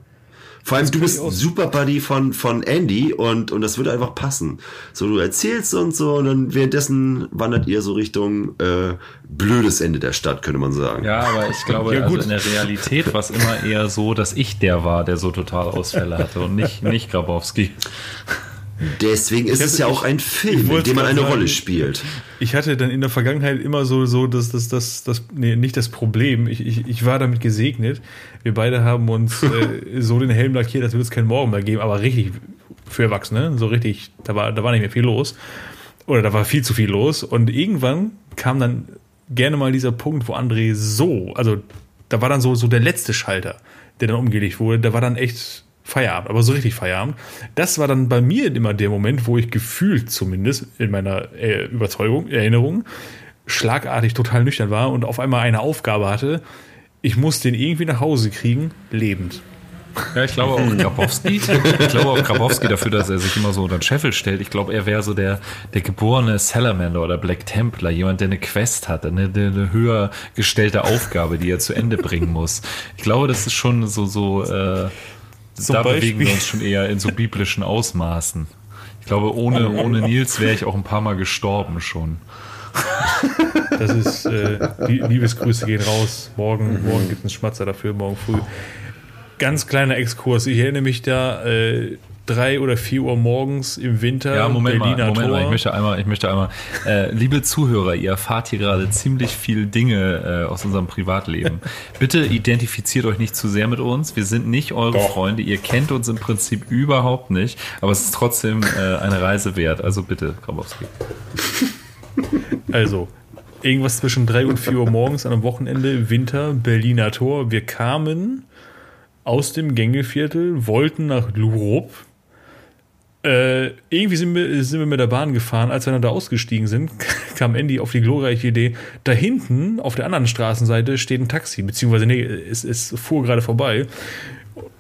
B: Vor allem, du bist super Buddy von, von Andy und, und das würde einfach passen. So, du erzählst und so und dann währenddessen wandert ihr so Richtung äh, blödes Ende der Stadt, könnte man sagen.
E: Ja, aber ich glaube,
C: Ja,
E: also
C: gut.
E: in der Realität war es immer eher so, dass ich der war, der so Totalausfälle hatte und nicht, nicht Grabowski.
B: Deswegen ist es ja auch ein Film, in dem man eine
C: sagen,
B: Rolle spielt.
C: Ich hatte dann in der Vergangenheit immer so, so das, das, das, das, nee, nicht das Problem. Ich, ich, ich war damit gesegnet. Wir beide haben uns äh, so den Helm lackiert, als würde es keinen Morgen mehr geben, aber richtig für Erwachsene, so richtig, da war, da war nicht mehr viel los. Oder da war viel zu viel los. Und irgendwann kam dann gerne mal dieser Punkt, wo André so, also da war dann so, so der letzte Schalter. der dann umgelegt wurde, da war dann echt Feierabend, aber so richtig Feierabend. Das war dann bei mir immer der Moment, wo ich gefühlt zumindest in meiner äh, Überzeugung, Erinnerung, schlagartig total nüchtern war und auf einmal eine Aufgabe hatte. Ich muss den irgendwie nach Hause kriegen, lebend.
E: Ja, ich glaube auch Grabowski. Ich glaube auch Grabowski dafür, dass er sich immer so unter den Scheffel stellt. Ich glaube, er wäre so der, der geborene Salamander oder Black Templar, jemand, der eine Quest hat, eine, eine höher gestellte Aufgabe, die er zu Ende bringen muss. Ich glaube, das ist schon so, so, äh,
C: Zum
E: da
C: Beispiel-
E: bewegen wir uns schon eher in so biblischen Ausmaßen. Ich glaube, ohne, ohne Nils wäre ich auch ein paar Mal gestorben schon.
C: Das ist, äh, die Liebesgrüße gehen raus. Morgen, morgen gibt es einen Schmatzer dafür, morgen früh. Ganz kleiner Exkurs. Ich erinnere mich da, äh, drei oder vier Uhr morgens im Winter.
E: Ja, Moment
C: Berliner
E: mal, Moment
C: Tor.
E: mal, ich möchte einmal, ich möchte einmal, äh, liebe Zuhörer, ihr erfahrt hier gerade ziemlich viel Dinge äh, aus unserem Privatleben. Bitte identifiziert euch nicht zu sehr mit uns. Wir sind nicht eure
D: Doch.
E: Freunde. Ihr kennt uns im Prinzip überhaupt nicht, aber es ist trotzdem äh, eine Reise wert. Also bitte, Grabowski.
C: Also, irgendwas zwischen 3 und 4 Uhr morgens an einem Wochenende, Winter, Berliner Tor. Wir kamen aus dem Gängeviertel, wollten nach Lurup. Äh, irgendwie sind wir, sind wir mit der Bahn gefahren. Als wir dann da ausgestiegen sind, kam Andy auf die glorreiche Idee, da hinten auf der anderen Straßenseite steht ein Taxi, beziehungsweise nee, es, es fuhr gerade vorbei.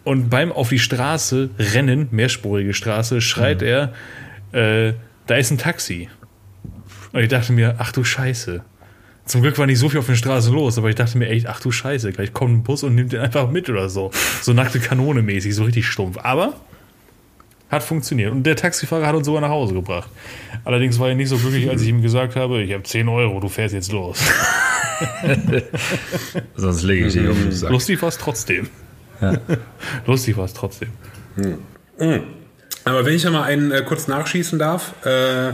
C: Und beim auf die Straße rennen, mehrspurige Straße, schreit er, äh, da ist ein Taxi. Und ich dachte mir, ach du Scheiße. Zum Glück war nicht so viel auf den Straßen los, aber ich dachte mir echt, ach du Scheiße, gleich kommt ein Bus und nimmt den einfach mit oder so. So nackte Kanone mäßig, so richtig stumpf. Aber hat funktioniert. Und der Taxifahrer hat uns sogar nach Hause gebracht. Allerdings war er nicht so glücklich, als ich ihm gesagt habe, ich habe 10 Euro, du fährst jetzt los.
E: Sonst lege ich dich auf den Sack.
C: Lustig war es trotzdem. Lustig war es trotzdem.
D: Aber wenn ich ja mal einen äh, kurz nachschießen darf, äh, äh,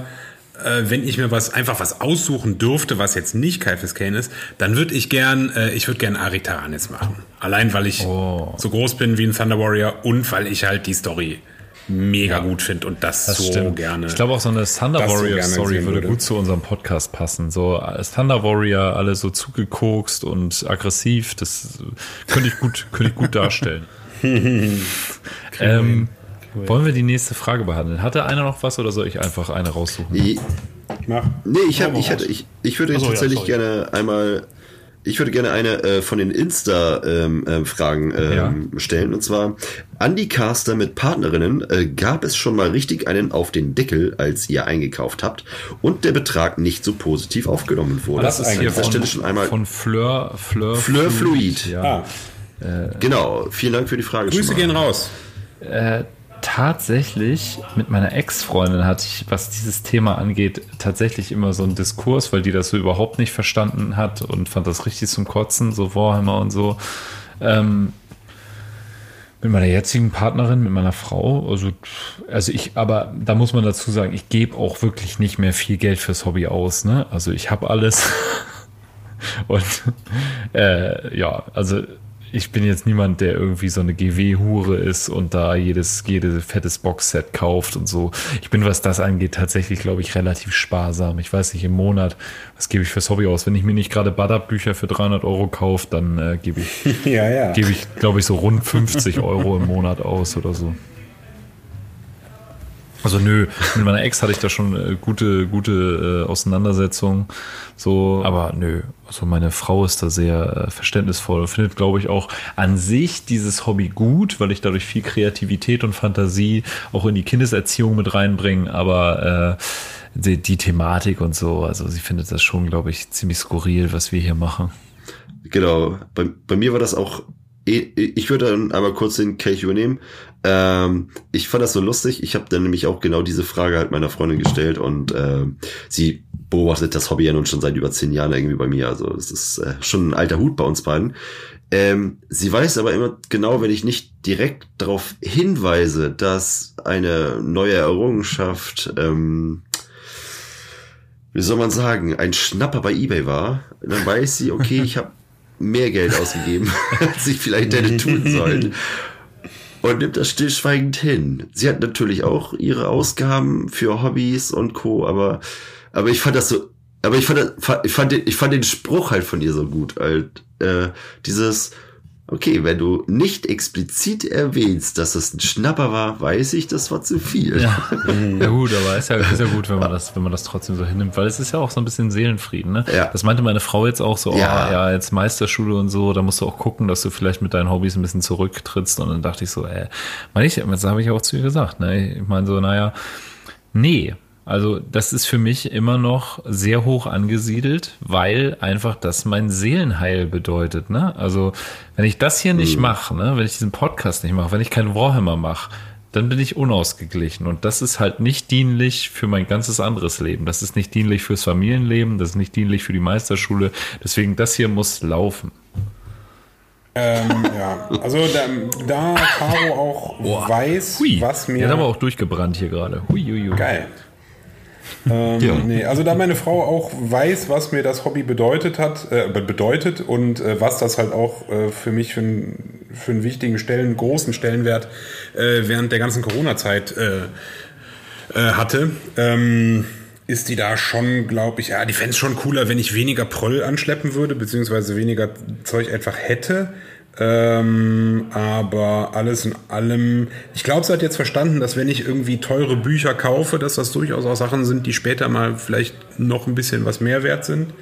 D: wenn ich mir was einfach was aussuchen dürfte, was jetzt nicht Kaifes Kane ist, dann würde ich gern, äh, ich würde gern Ari Taranis machen. Allein weil ich
E: Oh.
D: so groß bin wie ein Thunder Warrior und weil ich halt die Story mega gut finde und das,
E: Das
D: so
E: stimmt.
D: gerne.
E: Ich glaube auch so eine Thunder
D: so
E: Warrior
D: gerne
E: Story würde
D: würde.
E: gut zu unserem Podcast passen. So als Thunder Warrior alle so zugekokst und aggressiv, das könnte ich gut, könnte ich gut darstellen. ähm, wollen wir die nächste Frage behandeln? Hatte einer noch was oder soll ich einfach eine raussuchen?
B: I-
D: Mach.
B: Nee, ich, hab, ich, hätte,
C: raus.
B: ich, ich würde
C: so, ja,
B: tatsächlich
C: sorry.
B: gerne einmal, ich würde gerne eine äh, von den Insta-Fragen ähm, ähm, Fragen, ähm, stellen. Und zwar, an die Caster mit Partnerinnen äh, gab es schon mal richtig einen auf den Deckel, als ihr eingekauft habt und der Betrag nicht so positiv aufgenommen wurde.
E: Das ist
B: An
E: hier
B: dieser
E: von,
B: Stelle schon einmal.
E: von Fleur, Fleur,
B: Fleur Fluid.
E: Ja.
D: Ah,
B: genau, vielen Dank für die Frage.
D: Grüße gehen raus.
E: Tatsächlich, mit meiner Ex-Freundin hatte ich, was dieses Thema angeht, tatsächlich immer so einen Diskurs, weil die das so überhaupt nicht verstanden hat und fand das richtig zum Kotzen, so Warhammer und so. Ähm, mit meiner jetzigen Partnerin, mit meiner Frau, also, also ich, aber da muss man dazu sagen, ich gebe auch wirklich nicht mehr viel Geld fürs Hobby aus, ne? Also ich habe alles. Und äh, ja, also ich bin jetzt niemand, der irgendwie so eine GW-Hure ist und da jedes, jedes fettes Boxset kauft und so. Ich bin, was das angeht, tatsächlich, glaube ich, relativ sparsam. Ich weiß nicht, im Monat, was gebe ich fürs Hobby aus? Wenn ich mir nicht gerade Badab-Bücher für 300 Euro kaufe, dann äh, gebe ich,
D: Ja, ja.
E: gebe ich, glaube ich, so rund 50 Euro im Monat aus oder so. Also nö, mit meiner Ex hatte ich da schon äh, gute, gute äh, Auseinandersetzungen. So, aber nö, also meine Frau ist da sehr äh, verständnisvoll und findet, glaube ich, auch an sich dieses Hobby gut, weil ich dadurch viel Kreativität und Fantasie auch in die Kindeserziehung mit reinbringe, aber äh, die, die Thematik und so, also sie findet das schon, glaube ich, ziemlich skurril, was wir hier machen.
B: Genau. Bei, bei mir war das auch. eh- Ich würde dann einmal kurz den Kelch übernehmen. Ähm, ich fand das so lustig. Ich habe dann nämlich auch genau diese Frage halt meiner Freundin gestellt und ähm, sie beobachtet das Hobby ja nun schon seit über zehn Jahren irgendwie bei mir. Also es ist äh, schon ein alter Hut bei uns beiden. Ähm, sie weiß aber immer genau, wenn ich nicht direkt darauf hinweise, dass eine neue Errungenschaft, ähm, wie soll man sagen, ein Schnapper bei eBay war, dann weiß sie, okay, ich habe mehr Geld ausgegeben, als ich vielleicht hätte tun sollen. Und nimmt das stillschweigend hin. Sie hat natürlich auch ihre Ausgaben für Hobbys und Co., aber, aber ich fand das so, aber ich fand, das- ich fand, den, ich fand den Spruch halt von ihr so gut, halt, äh, dieses, Okay, wenn du nicht explizit erwähnst, dass es ein Schnapper war, weiß ich, das war zu viel.
E: Ja, ja gut, aber ist ja, ist ja gut, wenn man das, wenn man das trotzdem so hinnimmt, weil es ist ja auch so ein bisschen Seelenfrieden, ne?
B: Ja.
E: Das meinte meine Frau jetzt auch so,
B: Ja.
E: oh, ja, jetzt Meisterschule und so, da musst du auch gucken, dass du vielleicht mit deinen Hobbys ein bisschen zurücktrittst. Und dann dachte ich so, ey, meine ich, das habe ich auch zu ihr gesagt, ne? Ich meine so, naja, nee. Also das ist für mich immer noch sehr hoch angesiedelt, weil einfach das mein Seelenheil bedeutet. Ne? Also wenn ich das hier nicht mache, ne? wenn ich diesen Podcast nicht mache, wenn ich keinen Warhammer mache, dann bin ich unausgeglichen. Und das ist halt nicht dienlich für mein ganzes anderes Leben. Das ist nicht dienlich fürs Familienleben, das ist nicht dienlich für die Meisterschule. Deswegen, das hier muss laufen.
D: Ähm, ja, also da, da Caro auch weiß,
E: Hui,
D: was
E: der
D: mir...
E: hat aber auch durchgebrannt hier gerade.
D: Geil. Ähm,
B: Ja.
D: nee, also da meine Frau auch weiß, was mir das Hobby bedeutet hat, äh, be- bedeutet und äh, was das halt auch äh, für mich für, einen- für einen wichtigen Stellen, großen Stellenwert äh, während der ganzen Corona-Zeit äh, äh, hatte, ähm, ist die da schon, glaube ich, ja, die fände es schon cooler, wenn ich weniger Proll anschleppen würde, beziehungsweise weniger Zeug einfach hätte. Ähm, aber alles in allem, ich glaube, sie hat jetzt verstanden, dass wenn ich irgendwie teure Bücher kaufe, dass das durchaus auch Sachen sind, die später mal vielleicht noch ein bisschen was mehr wert sind.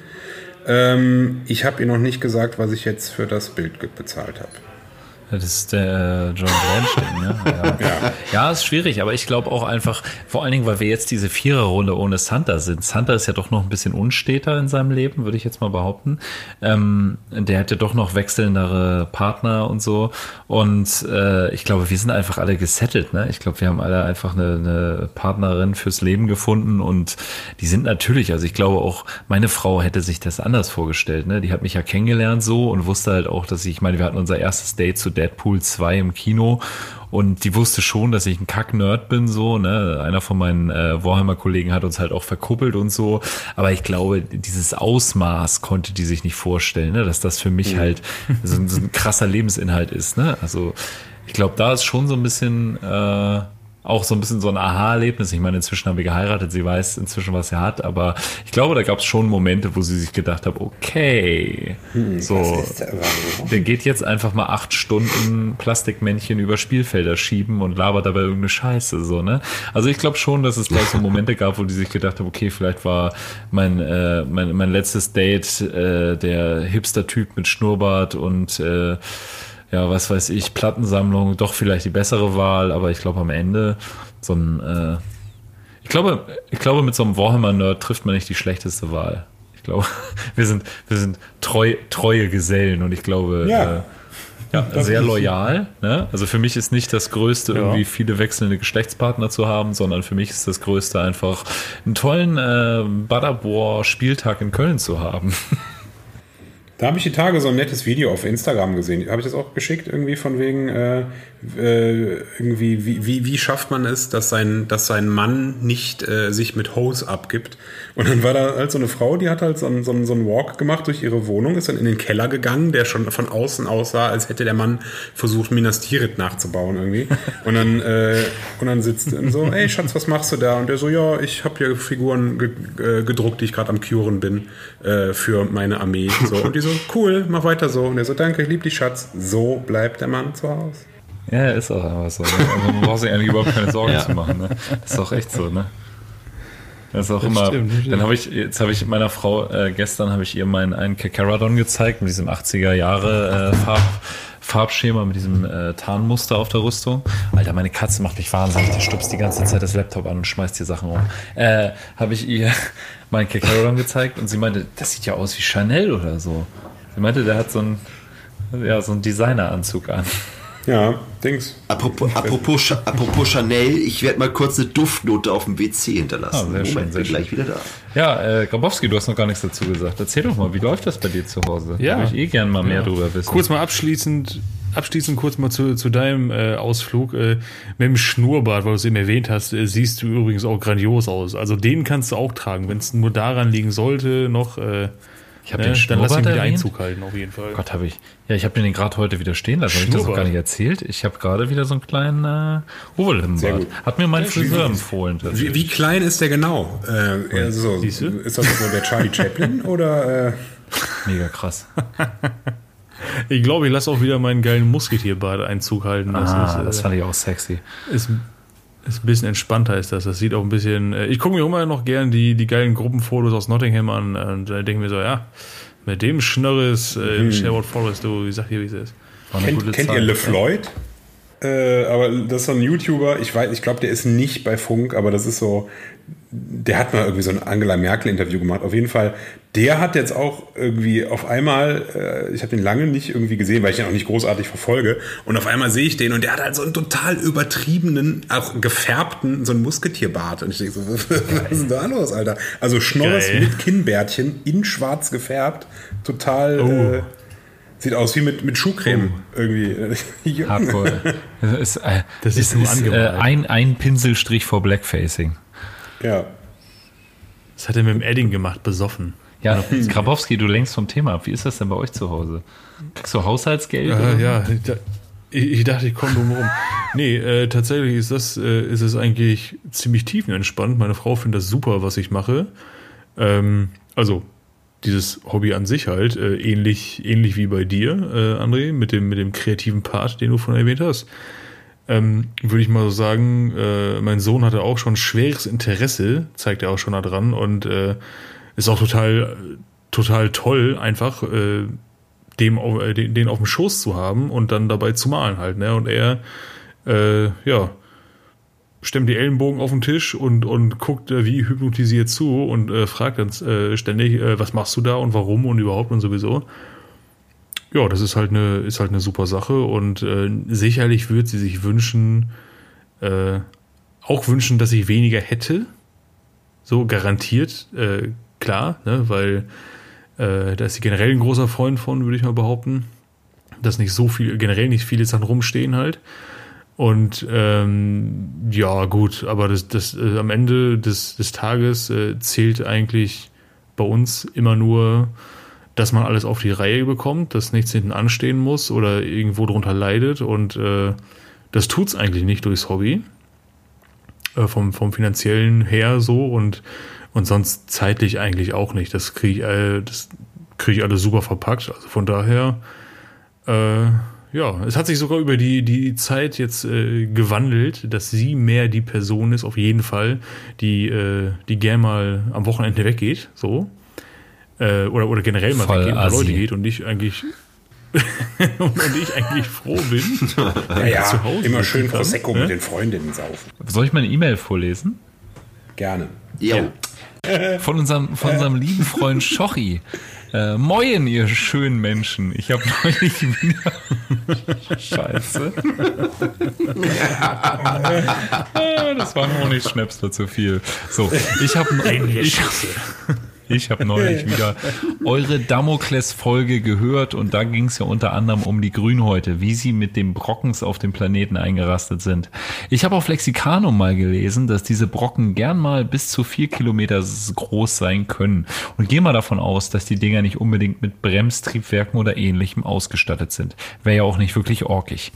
D: Ähm, ich habe ihr noch nicht gesagt, was ich jetzt für das Bild bezahlt habe.
E: Das ist der äh, John Blanchett, ne? Ja.
D: Ja.
E: ja, ist schwierig, aber ich glaube auch einfach, vor allen Dingen, weil wir jetzt diese Viererrunde ohne Santa sind. Santa ist ja doch noch ein bisschen unsteter in seinem Leben, würde ich jetzt mal behaupten. Ähm, der hat ja doch noch wechselndere Partner und so. Und äh, ich glaube, wir sind einfach alle gesettelt, ne? Ich glaube, wir haben alle einfach eine, eine Partnerin fürs Leben gefunden und die sind natürlich, also ich glaube auch, meine Frau hätte sich das anders vorgestellt, ne? Die hat mich ja kennengelernt so und wusste halt auch, dass ich, ich meine, wir hatten unser erstes Date zu Deadpool 2 im Kino und die wusste schon, dass ich ein Kack-Nerd bin, so, ne? Einer von meinen äh, Warhammer-Kollegen hat uns halt auch verkuppelt und so. Aber ich glaube, dieses Ausmaß konnte die sich nicht vorstellen, ne? Dass das für mich halt so, ein- so ein krasser Lebensinhalt ist, ne? Also ich glaube, da ist schon so ein bisschen äh, auch so ein bisschen so ein Aha-Erlebnis. Ich meine, inzwischen haben wir geheiratet, sie weiß inzwischen, was sie hat, aber ich glaube, da gab es schon Momente, wo sie sich gedacht hat, okay, so, der geht jetzt einfach mal acht Stunden Plastikmännchen über Spielfelder schieben und labert dabei irgendeine Scheiße, so, ne? Also ich glaube schon, dass es da so Momente gab, wo die sich gedacht haben, okay, vielleicht war mein, äh, mein, mein letztes Date äh, der Hipster-Typ mit Schnurrbart und äh, ja, was weiß ich, Plattensammlung, doch vielleicht die bessere Wahl, aber ich glaube am Ende so ein, äh, ich glaube, ich glaube, mit so einem Warhammer-Nerd trifft man nicht die schlechteste Wahl. Ich glaube, wir sind, wir sind treu, treue Gesellen und ich glaube,
D: Ja.
E: äh, ja,
D: Das
E: sehr loyal. Ne? Also für mich ist nicht das Größte, irgendwie viele wechselnde Geschlechtspartner zu haben, sondern für mich ist das Größte einfach einen tollen äh, Butterbor-Spieltag in Köln zu haben.
D: Da habe ich die Tage so ein nettes Video auf Instagram gesehen. Habe ich das auch geschickt, irgendwie von wegen, äh, äh, irgendwie, wie, wie, wie schafft man es, dass sein, dass sein Mann nicht äh, sich mit Hose abgibt? Und dann war da halt so eine Frau, die hat halt so einen, so, einen, so einen Walk gemacht durch ihre Wohnung, ist dann in den Keller gegangen, der schon von außen aussah, als hätte der Mann versucht, Minas Tirith nachzubauen irgendwie. Und dann, äh, und dann sitzt er so, ey Schatz, was machst du da? Und der so, ja, ich habe hier Figuren ge äh, gedruckt, die ich gerade am Curen bin äh, für meine Armee. So. Und die so, cool, mach weiter so. Und er so, danke, ich lieb dich, Schatz. So bleibt der Mann zu Hause.
E: Ja, ist auch einfach so. Ne? Also man braucht sich eigentlich überhaupt keine Sorgen
B: Ja.
E: zu machen. Ne? Das ist auch echt so, ne? Das ist auch
C: Das
E: immer.
C: stimmt, stimmt.
E: Dann habe ich, jetzt habe ich meiner Frau, äh, gestern habe ich ihr meinen einen Kakaradon gezeigt mit diesem 80er Jahre äh, Farb, Farbschema, mit diesem äh, Tarnmuster auf der Rüstung. Alter, meine Katze macht mich wahnsinnig. Die stupst die ganze Zeit das Laptop an und schmeißt hier Sachen um. Äh, habe ich ihr meinen Kakaradon gezeigt und sie meinte, das sieht ja aus wie Chanel oder so. Sie meinte, der hat so einen, ja, so einen Designeranzug an.
D: Ja, Dings.
B: Apropos, apropos, apropos Chanel, ich werde mal kurz eine Duftnote auf dem WC hinterlassen.
E: Ah, sehr
B: Moment,
E: schön, sehr
B: bin gleich wieder da.
E: Ja, äh, Grabowski, du hast noch gar nichts dazu gesagt. Erzähl doch mal, wie läuft das bei dir zu Hause?
C: Ja.
E: Da würde ich eh gern mal mehr
C: Ja.
E: drüber wissen.
C: Kurz mal abschließend, abschließend kurz mal zu, zu deinem äh, Ausflug. Äh, mit dem Schnurrbart, weil du es eben erwähnt hast, äh, siehst du übrigens auch grandios aus. Also den kannst du auch tragen. Wenn es nur daran liegen sollte, noch, äh,
E: Ich hab
C: ne,
E: den
C: dann lass ihn
E: Schnurrbart
C: wieder
E: erwähnt?
C: Einzug halten, auf jeden Fall.
E: Gott, habe ich. Ja, ich habe den gerade heute wieder stehen lassen. Habe ich das noch gar nicht erzählt? Ich habe gerade wieder so einen kleinen äh, Oberlippenbart. Hat mir mein
D: Ja,
E: Friseur
D: wie-
E: empfohlen.
D: Wie, wie klein ist der genau? Äh, eher so,
C: Siehst du?
D: ist das so der Charlie Chaplin oder? Äh,
E: Mega krass.
C: Ich glaube, ich lasse auch wieder meinen geilen Musketierbart Einzug halten.
E: Das, ah,
C: ist,
E: das
C: äh,
E: fand ich auch sexy.
C: Ist, ist ein bisschen entspannter ist das. Das sieht auch ein bisschen. äh, Ich gucke mir immer noch gern die, die geilen Gruppenfotos aus Nottingham an und äh, denke mir so, ja, mit dem Schnörres äh, im Sherwood Forest, du, ich sag dir, wie es ist.
D: Kennt, kennt ihr LeFloid? Äh, aber das ist so ein YouTuber, ich weiß, ich glaube, der ist nicht bei Funk, aber das ist so, der hat mal irgendwie so ein Angela Merkel-Interview gemacht. Auf jeden Fall, der hat jetzt auch irgendwie auf einmal, äh, ich habe den lange nicht irgendwie gesehen, weil ich ihn auch nicht großartig verfolge. Und auf einmal sehe ich den und der hat halt so einen total übertriebenen, auch gefärbten, so einen Musketierbart. Und ich denke so, was ist denn da los, Alter? Also Schnorres
C: Geil.
D: mit Kinnbärtchen in schwarz gefärbt, total. Äh, Sieht aus wie mit, mit Schuhcreme irgendwie.
E: Hardcore. Das ist, äh,
C: Das ist
E: ist äh, ein, ein Pinselstrich vor Blackfacing.
D: Ja.
C: Das hat er mit dem Edding gemacht, besoffen.
E: Ja, Grabowski, du lenkst vom Thema ab. Wie ist das denn bei euch zu Hause? Kriegst du Haushaltsgeld?
C: Ja,
E: oder?
C: ja. Ich, da- ich, ich dachte, ich komme drum rum. Nee, äh, tatsächlich ist das, äh, ist es eigentlich ziemlich tiefenentspannt. Meine Frau findet das super, was ich mache. Ähm, also, dieses Hobby an sich halt, äh, ähnlich, ähnlich wie bei dir, äh, André, mit dem, mit dem kreativen Part, den du von erwähnt hast. Ähm, würde ich mal so sagen, äh, mein Sohn hatte auch schon schweres Interesse, zeigt er auch schon da dran und äh, ist auch total, total toll, einfach äh, dem, äh, den, den auf dem Schoß zu haben und dann dabei zu malen halt, ne? Und er, äh, ja, stemmt die Ellenbogen auf den Tisch und, und guckt äh, wie hypnotisiert zu und äh, fragt dann äh, ständig, äh, was machst du da und warum und überhaupt und sowieso. Ja, das ist halt eine, ist halt eine super Sache und äh, sicherlich wird sie sich wünschen, äh, auch wünschen, dass ich weniger hätte. So garantiert, klar, ne, weil da ist sie generell ein großer Freund von, würde ich mal behaupten. Dass nicht so viel, generell nicht viele Sachen rumstehen halt. Und ähm, ja, gut, aber das, das äh, am Ende des, des Tages äh, zählt eigentlich bei uns immer nur, dass man alles auf die Reihe bekommt, dass nichts hinten anstehen muss oder irgendwo drunter leidet. Und äh, das tut's eigentlich nicht durchs Hobby. Äh, vom, vom finanziellen her so und, und sonst zeitlich eigentlich auch nicht. Das kriege ich, äh, das krieg ich alles super verpackt. Also von daher, äh, ja, es hat sich sogar über die, die Zeit jetzt äh, gewandelt, dass sie mehr die Person ist, auf jeden Fall, die, äh, die gern mal am Wochenende weggeht, so. Äh, oder, oder generell mal
E: Voll
C: weggeht,
E: assi.
C: Leute geht und ich eigentlich und ich eigentlich froh bin.
D: Ja, ja,
C: zu Hause
D: immer schön
C: kann,
D: Prosecco
C: ne?
D: mit den Freundinnen saufen.
E: Soll ich meine E-Mail vorlesen?
D: Gerne.
B: Jo.
E: Von unserem, von unserem lieben Freund Schochi. Äh, moin, ihr schönen Menschen. Ich habe neulich wieder. Scheiße. Ah, das war noch nicht Schnäpsler zu viel. So, ich habe ich, ich hab neulich wieder eure Damokles-Folge gehört und da ging es ja unter anderem um die Grünhäute, wie sie mit dem Brockens auf dem Planeten eingerastet sind. Ich habe auf Lexicanum mal gelesen, dass diese Brocken gern mal bis zu vier Kilometer groß sein können und gehe mal davon aus, dass die Dinger nicht unbedingt mit Bremstriebwerken oder ähnlichem ausgestattet sind. Wäre ja auch nicht wirklich orkig.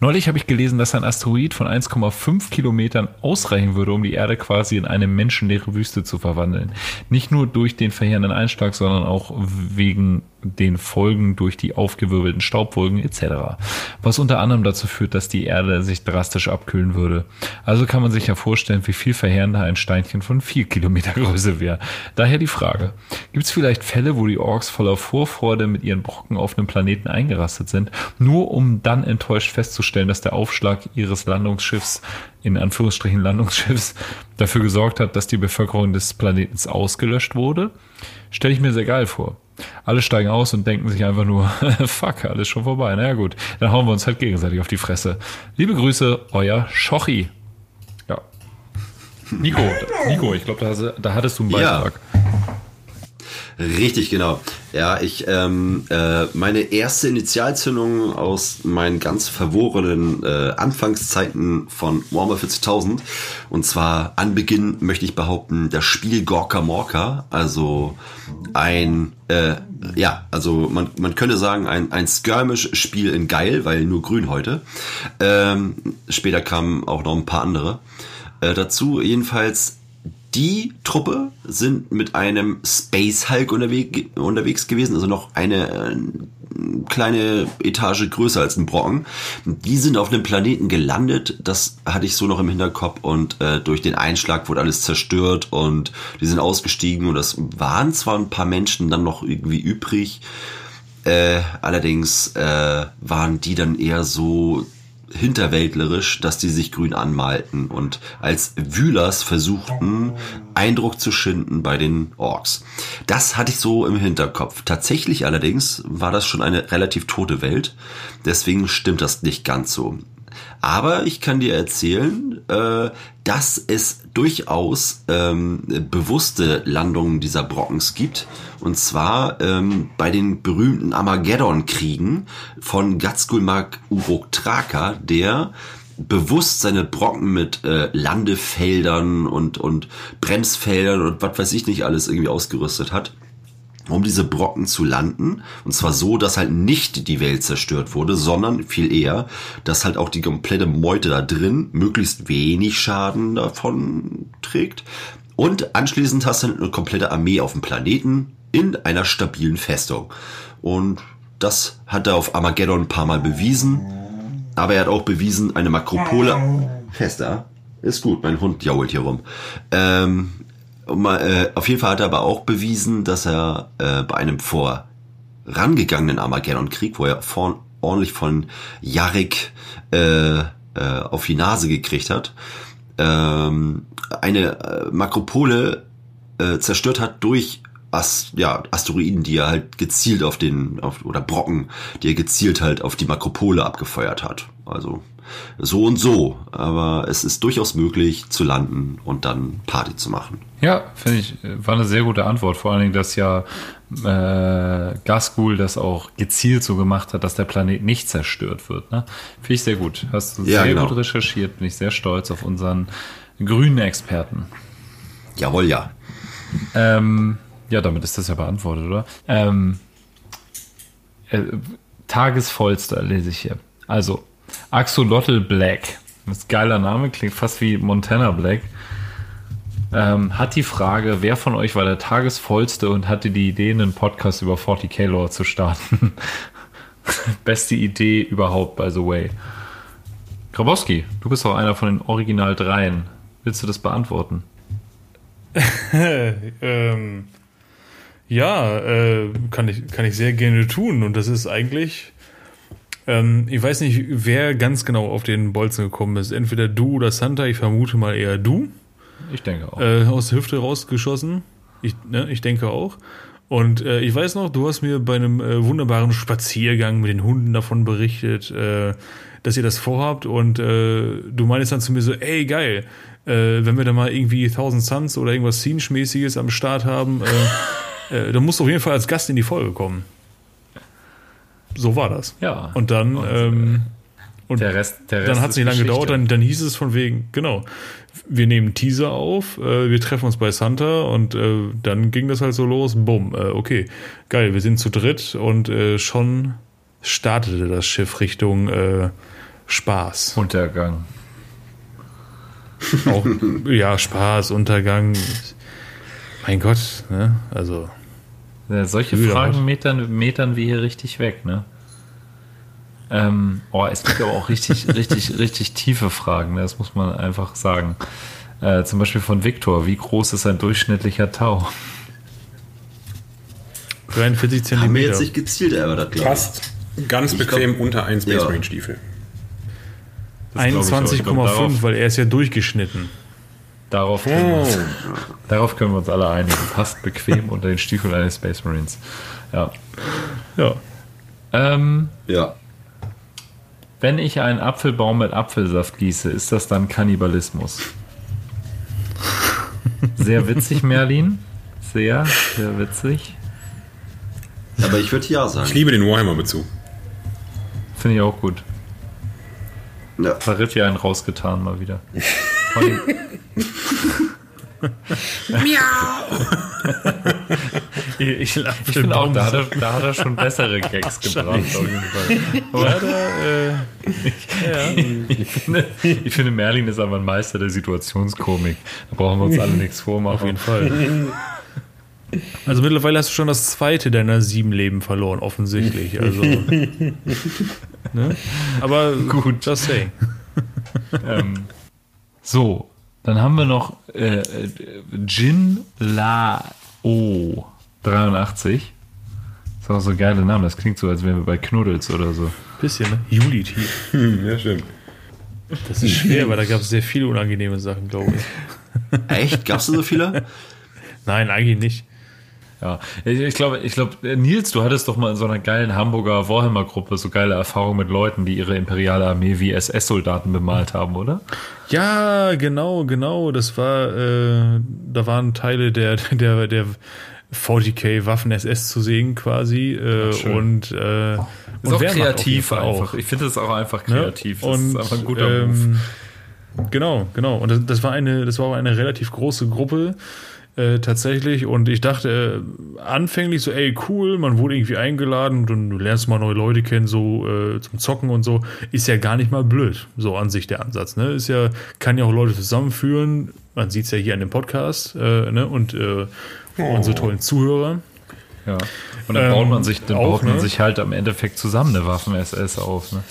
E: Neulich habe ich gelesen, dass ein Asteroid von 1,5 Kilometern ausreichen würde, um die Erde quasi in eine menschenleere Wüste zu verwandeln. Nicht nur durch den verheerenden Einschlag, sondern auch wegen den Folgen durch die aufgewirbelten Staubwolken etc. Was unter anderem dazu führt, dass die Erde sich drastisch abkühlen würde. Also kann man sich ja vorstellen, wie viel verheerender ein Steinchen von vier Kilometer Größe wäre. Daher die Frage, gibt es vielleicht Fälle, wo die Orks voller Vorfreude mit ihren Brocken auf einem Planeten eingerastet sind, nur um dann enttäuscht festzustellen, dass der Aufschlag ihres Landungsschiffs, in Anführungsstrichen Landungsschiffs, dafür gesorgt hat, dass die Bevölkerung des Planetens ausgelöscht wurde? Stelle ich mir sehr geil vor. Alle steigen aus und denken sich einfach nur, fuck, alles schon vorbei. Na ja, gut, dann hauen wir uns halt gegenseitig auf die Fresse. Liebe Grüße, euer Schochi. Ja. Nico, Nico, ich glaube, da, da hattest du einen
B: Ja.
E: Beitrag.
B: Richtig, genau. Ja, ich, ähm, äh, meine erste Initialzündung aus meinen ganz verworrenen äh, Anfangszeiten von Warhammer 40.000. Und zwar Anbeginn möchte ich behaupten, das Spiel Gorka Morka. Also ein, äh, ja, also man, man könnte sagen, ein, ein Skirmish-Spiel in geil, weil nur grün heute. Ähm, später kamen auch noch ein paar andere. Äh, dazu jedenfalls die Truppe sind mit einem Space Hulk unterwegs, unterwegs gewesen, also noch eine, äh, kleine Etage größer als ein Brocken. Die sind auf einem Planeten gelandet, das hatte ich so noch im Hinterkopf und äh, durch den Einschlag wurde alles zerstört und die sind ausgestiegen und das waren zwar ein paar Menschen dann noch irgendwie übrig, äh, allerdings äh, waren die dann eher so hinterwäldlerisch, dass die sich grün anmalten und als Wühlers versuchten, Eindruck zu schinden bei den Orks. Das hatte ich so im Hinterkopf. Tatsächlich allerdings war das schon eine relativ tote Welt, deswegen stimmt das nicht ganz so. Aber ich kann dir erzählen, äh, dass es durchaus ähm, bewusste Landungen dieser Brockens gibt. Und zwar ähm, bei den berühmten Armageddon-Kriegen von Gatsgulmak Uruk Traka, der bewusst seine Brocken mit äh, Landefeldern und, und Bremsfeldern und was weiß ich nicht alles irgendwie ausgerüstet hat um diese Brocken zu landen. Und zwar so, dass halt nicht die Welt zerstört wurde, sondern viel eher, dass halt auch die komplette Meute da drin möglichst wenig Schaden davon trägt. Und anschließend hast du eine komplette Armee auf dem Planeten in einer stabilen Festung. Und das hat er auf Armageddon ein paar Mal bewiesen. Aber er hat auch bewiesen, eine Makropole. Fester. Ist gut, mein Hund jault hier rum. Ähm, äh, auf jeden Fall hat er aber auch bewiesen, dass er äh, bei einem vorangegangenen Armageddon-Krieg, wo er vor, ordentlich von Jarek äh, äh, auf die Nase gekriegt hat, ähm, eine äh, Makropole äh, zerstört hat durch Ast ja, Asteroiden, die er halt gezielt auf den, auf, oder Brocken, die er gezielt halt auf die Makropole abgefeuert hat. Also so und so. Aber es ist durchaus möglich zu landen und dann Party zu machen.
E: Ja, finde ich, war eine sehr gute Antwort. Vor allen Dingen, dass ja äh, Gaskul das auch gezielt so gemacht hat, dass der Planet nicht zerstört wird. Ne? Finde ich sehr gut. Hast du
B: Ja,
E: sehr
B: genau.
E: gut recherchiert. Bin ich sehr stolz auf unseren grünen Experten.
B: Jawohl, ja.
E: Ähm, ja, damit ist das ja beantwortet, oder? Ähm, äh, Tagesvollster lese ich hier. Also, Axolotl Black. Das ist ein geiler Name, klingt fast wie Montana Black. Ähm, hat die Frage, wer von euch war der Tagesvollste und hatte die Idee, einen Podcast über 40k Lore zu starten? Beste Idee überhaupt, by the way. Grabowski, du bist auch einer von den Original Dreien. Willst du das beantworten?
C: ähm, ja, äh, kann, ich, kann ich sehr gerne tun. Und das ist eigentlich, ähm, ich weiß nicht, wer ganz genau auf den Bolzen gekommen ist. Entweder du oder Santa, ich vermute mal eher du,
E: Ich denke auch.
C: äh, aus der Hüfte rausgeschossen. Ich, ne, ich denke auch. Und äh, ich weiß noch, du hast mir bei einem äh, wunderbaren Spaziergang mit den Hunden davon berichtet, äh, dass ihr das vorhabt. Und äh, du meinst dann zu mir so, ey, geil, äh, wenn wir da mal irgendwie 1000 Suns oder irgendwas Scene-mäßiges am Start haben, äh, äh, dann musst du auf jeden Fall als Gast in die Folge kommen. So war das.
E: Ja.
C: Und dann,
E: Und,
C: ähm, und
E: der Rest, der Rest
C: dann hat es nicht lange gedauert, dann, dann hieß es von wegen, genau, wir nehmen Teaser auf, äh, wir treffen uns bei Santa und äh, dann ging das halt so los, bumm, äh, okay, geil, wir sind zu dritt und äh, schon startete das Schiff Richtung äh, Spaß.
E: Untergang.
C: Auch, ja, Spaß, Untergang, mein Gott, ne, also,
E: Ja, solche
C: Wieder
E: Fragen metern, metern wir hier richtig weg, ne? Ähm, oh, es gibt aber auch richtig, richtig, richtig tiefe Fragen, ne? das muss man einfach sagen. Äh, zum Beispiel von Viktor, wie groß ist ein durchschnittlicher Tau?
C: 43
B: Haben wir jetzt nicht gezielt erörtert, glaube ich.
D: Passt ganz
B: Ich
D: bequem
B: glaub-
D: unter einen Space
B: Ja.
D: Marine Stiefel.
E: Das glaub ich auch. Ich glaub,
C: 21,5,
E: darauf,
C: weil er ist ja durchgeschnitten.
E: Darauf, können wir uns, darauf können wir uns alle einigen. Passt bequem unter den Stiefeln eines Space Marines. Ja.
C: Ja.
E: Ähm,
B: Ja.
E: wenn ich einen Apfelbaum mit Apfelsaft gieße, ist das dann Kannibalismus? Sehr witzig, Merlin. Sehr, sehr witzig.
B: Aber ich würde ja
D: Ich
B: sagen.
D: liebe den Warhammer-Bezug.
E: Finde ich auch gut.
B: Ja.
E: Verritt ja einen rausgetan mal wieder. Allem- ich ich, ich finde auch, da hat, er, da hat er schon bessere Gags gebracht. Auf jeden Fall. Aber,
C: äh,
E: ich, finde, ich finde, Merlin ist aber ein Meister der Situationskomik. Da brauchen wir uns alle nichts vormachen.
C: auf jeden Fall. Also mittlerweile hast du schon das zweite deiner sieben Leben verloren, offensichtlich. Also, ne? Aber gut, just saying.
E: ähm, so, dann haben wir noch äh, Jin La O 83. Das ist auch so ein geiler Name. Das klingt so, als wären wir bei Knuddels oder so.
C: Bisschen, ne? Juli-Tier.
D: Hm, ja, stimmt.
C: Das ist schwer, weil da gab es sehr viele unangenehme Sachen, glaube ich.
B: Echt? Gab's da so viele?
C: Nein, eigentlich nicht.
E: Ja, ich glaube, ich glaube, Nils, du hattest doch mal in so einer geilen Hamburger Warhammer-Gruppe so geile Erfahrungen mit Leuten, die ihre imperiale Armee wie SS-Soldaten bemalt haben, oder?
C: Ja, genau, genau. Das war, äh, da waren Teile der, der, der 40k Waffen SS zu sehen quasi. Äh,
E: Ach,
C: und, äh,
E: ist
C: und
E: auch
C: Wehrmacht
E: kreativ
C: Fall
E: einfach. Ich finde das auch einfach
C: Ne?
E: kreativ. Das
C: Und,
E: ist einfach ein guter Move.
C: ähm, Genau, genau. Und das, das war eine, das war auch eine relativ große Gruppe äh, tatsächlich. Und ich dachte äh, anfänglich so, ey, cool, man wurde irgendwie eingeladen und du lernst mal neue Leute kennen, so äh, zum Zocken und so. Ist ja gar nicht mal blöd, so an sich der Ansatz. Ne? Ist ja, kann ja auch Leute zusammenführen. Man sieht es ja hier an dem Podcast äh, ne? und äh, unsere tollen Zuhörer.
E: Ja. Und dann
C: Ähm,
E: baut man sich, dann
C: auch,
E: baut man
C: ne?
E: sich halt am Endeffekt zusammen eine Waffen-SS auf. Ne?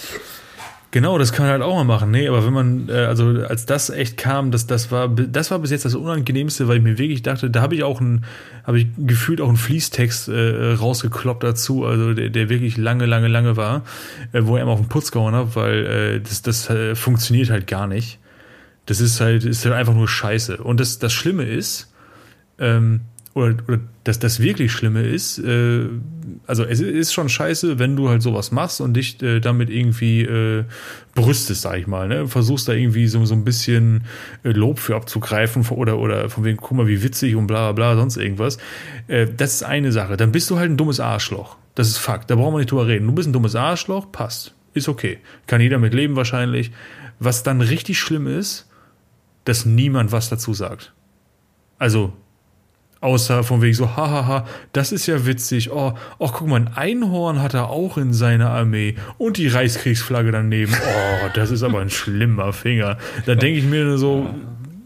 C: Genau, das kann man halt auch mal machen. Nee, aber wenn man, äh, also als das echt kam, das, das war, das war bis jetzt das Unangenehmste, weil ich mir wirklich dachte, da habe ich auch ein, habe ich gefühlt auch einen Fließtext äh, rausgekloppt dazu, also der, der wirklich lange, lange, lange war, äh, wo er immer auf den Putz gehauen hat, weil äh, das, das äh, funktioniert halt gar nicht. Das ist halt, ist halt einfach nur Scheiße. Und das, das Schlimme ist, ähm, oder, oder dass das wirklich Schlimme ist, äh, also es ist schon scheiße, wenn du halt sowas machst und dich äh, damit irgendwie äh, brüstest, sag ich mal, ne? Versuchst da irgendwie so, so ein bisschen äh, Lob für abzugreifen oder, oder von wegen, guck mal, wie witzig und bla bla bla, sonst irgendwas. Äh, das ist eine Sache. Dann bist du halt ein dummes Arschloch. Das ist Fakt. Da brauchen wir nicht drüber reden. Du bist ein dummes Arschloch, passt. Ist okay. Kann jeder mit leben wahrscheinlich. Was dann richtig schlimm ist, dass niemand was dazu sagt. Also, außer von wegen so, hahaha, das ist ja witzig. Oh, oh, guck mal, ein Einhorn hat er auch in seiner Armee. Und die Reichskriegsflagge daneben. Oh, das ist aber ein schlimmer Finger. Da denke ich mir nur so,